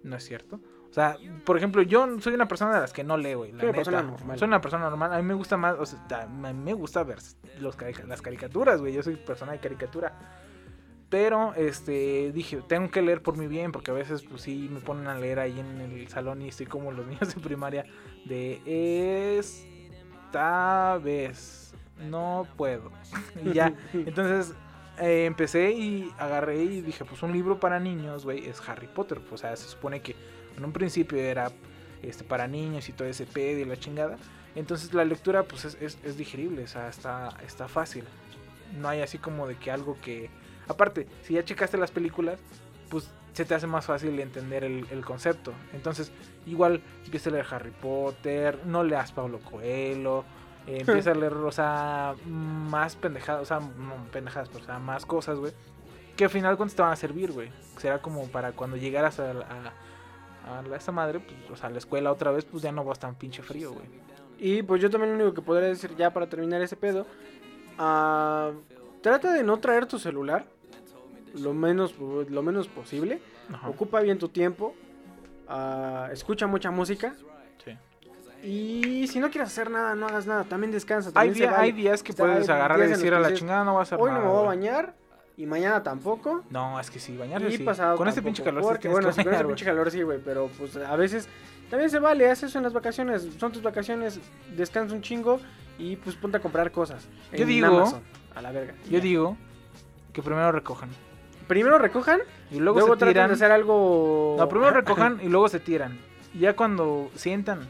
No es cierto. O sea, por ejemplo, yo soy una persona de las que no lee, güey. la Soy una neta. persona normal. Soy una persona normal. A mí me gusta más, o sea, me gusta ver los, las caricaturas, güey. Yo soy persona de caricatura. Pero, este, dije, tengo que leer por mi bien, porque a veces, pues sí, me ponen a leer ahí en el salón y estoy como los (laughs) niños de primaria de esta vez no puedo. (laughs) y ya, (laughs) entonces eh, empecé y agarré y dije, pues un libro para niños, güey, es Harry Potter. O sea, se supone que en un principio era este, para niños y todo ese pedo y la chingada. Entonces la lectura, pues es, es, es digerible, o sea, está, está fácil. No hay así como de que algo que... Aparte, si ya checaste las películas, pues se te hace más fácil entender el, el concepto. Entonces, igual empieza a leer Harry Potter, no leas Pablo Coelho, eh, empieza a (laughs) leer, o sea, más pendejadas, o sea, no pendejadas, pero o sea, más cosas, güey, que al final cuando te van a servir, güey. Será como para cuando llegaras a, a, a esta madre, pues, o sea, a la escuela otra vez, pues ya no vas tan pinche frío, güey. Y pues yo también lo único que podría decir ya para terminar ese pedo, ah, trata de no traer tu celular lo menos, lo menos posible. Ajá. Ocupa bien tu tiempo. ah, escucha mucha música. Sí. Y si no quieres hacer nada, no hagas nada. También descansa. Hay, también se día- vale. hay días que O sea, puedes agarrar y decir a la chingada no voy a hacer Hoy nada. no me voy a güey". bañar. Y mañana tampoco. No, es que sí, bañar Y sí. pasado Con este pinche calor sí porque, tienes bueno, sí, con este bañar, pinche calor sí, güey. Pero pues a veces también se vale. Haz eso en las vacaciones. Son tus vacaciones. Descansa un chingo. Y pues ponte a comprar cosas. Yo en digo- Amazon, a la verga. Yo digo que primero recojan. Primero recojan. Y luego, Luego, se tiran. de hacer algo. No, primero recojan y luego se tiran. Y ya cuando sientan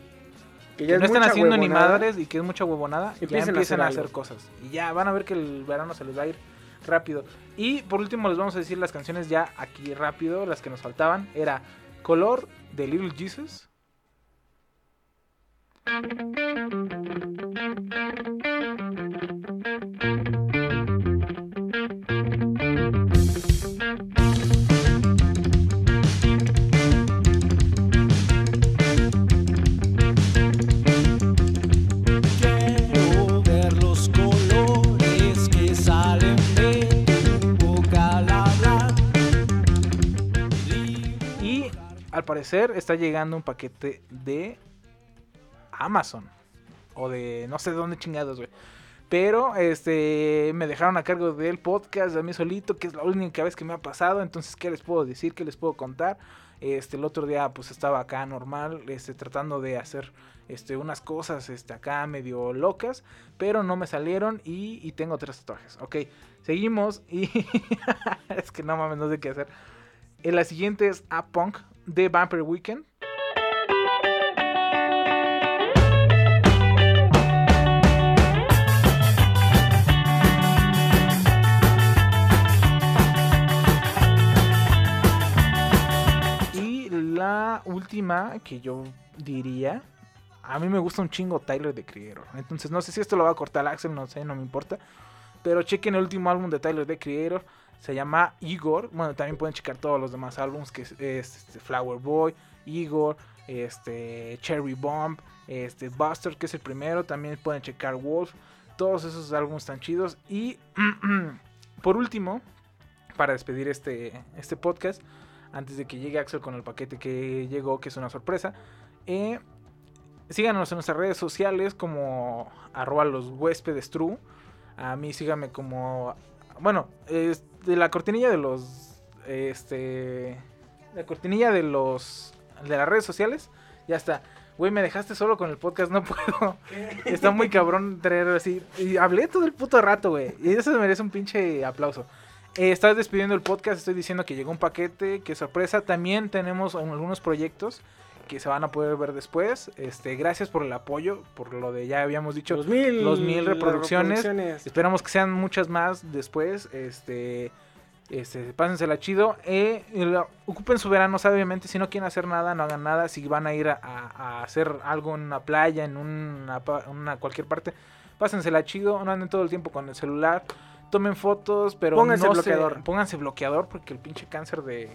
Que que ya es no están haciendo ni huevonada. madres y que es mucha huevonada, ya Empiecen a empiezan a hacer cosas. Y ya van a ver que el verano se les va a ir rápido. Y por último les vamos a decir las canciones ya aquí rápido, las que nos faltaban. Era Color de Little Jesus. (laughs) al parecer está llegando un paquete de Amazon. O de no sé de dónde chingados, güey. Pero este me dejaron a cargo del podcast de mí solito, que es la única vez que me ha pasado. Entonces, ¿qué les puedo decir? ¿Qué les puedo contar? Este, el otro día pues estaba acá normal, este, tratando de hacer este, unas cosas este, acá medio locas, pero no me salieron y, tengo tres tatuajes. Ok, seguimos y (laughs) es que no mames, no sé qué hacer. Eh, la siguiente es A Punk de Vampire Weekend. Y la última que yo diría, a mí me gusta un chingo Tyler de Creator. Entonces no sé si esto lo va a cortar Axel, no sé, no me importa. Pero chequen el último álbum de Tyler de Creator. Se llama Igor. Bueno, también pueden checar todos los demás álbumes que es, es, este, Flower Boy, Igor, este Cherry Bomb, este Buster que es el primero. También pueden checar Wolf. Todos esos álbumes están chidos. Y (clears throat) por último, para despedir este, este podcast, antes de que llegue Axel con el paquete que llegó, que es una sorpresa. Eh, síganos en nuestras redes sociales como arroba los huéspedes true. A mí síganme como... Bueno, es de la cortinilla de los... Este... La cortinilla de los... De las redes sociales. Ya está. Güey, me dejaste solo con el podcast, no (laughs) puedo. Está muy cabrón traer así. Y hablé todo el puto rato, güey. Y eso merece un pinche aplauso. Eh, estás despidiendo el podcast, estoy diciendo que llegó un paquete, que sorpresa. También tenemos algunos proyectos que se van a poder ver después. Este, gracias por el apoyo, por lo de ya habíamos dicho Los mil, los mil reproducciones. reproducciones. Esperamos que sean muchas más después. Este, este, pásensela chido. Eh, ocupen su verano, obviamente. Si no quieren hacer nada, no hagan nada. Si van a ir a, a hacer algo en una playa, en una, una cualquier parte, pásensela chido. No anden todo el tiempo con el celular. Tomen fotos, pero Pónganse no se- bloqueador. pónganse bloqueador porque el pinche cáncer de,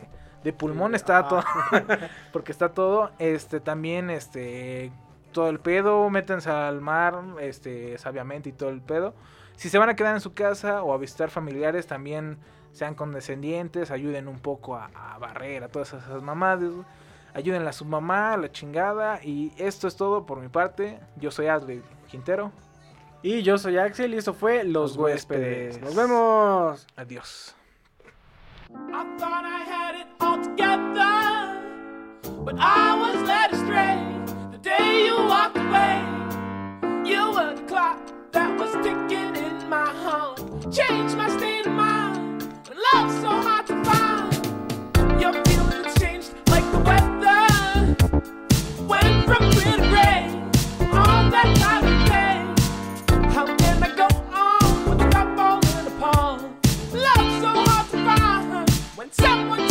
de pulmón está todo. (laughs) porque está todo. Este, también, este, todo el pedo. Métanse al mar, este, sabiamente y todo el pedo. Si se van a quedar en su casa o a visitar familiares, también sean condescendientes, ayuden un poco a, a barrer a todas esas mamadas. Ayuden a su mamá, a la chingada. Y esto es todo por mi parte. Yo soy Adley Quintero. Y yo soy Axel y esto fue Los, Los huéspedes. Huéspedes. Nos vemos. Adiós. I thought I had it all together, but I was led astray the day you walked away. You were the clock that was ticking in my heart, changed my state of mind. When love's so hard to find, your feelings changed like the weather, went from bitter. Someone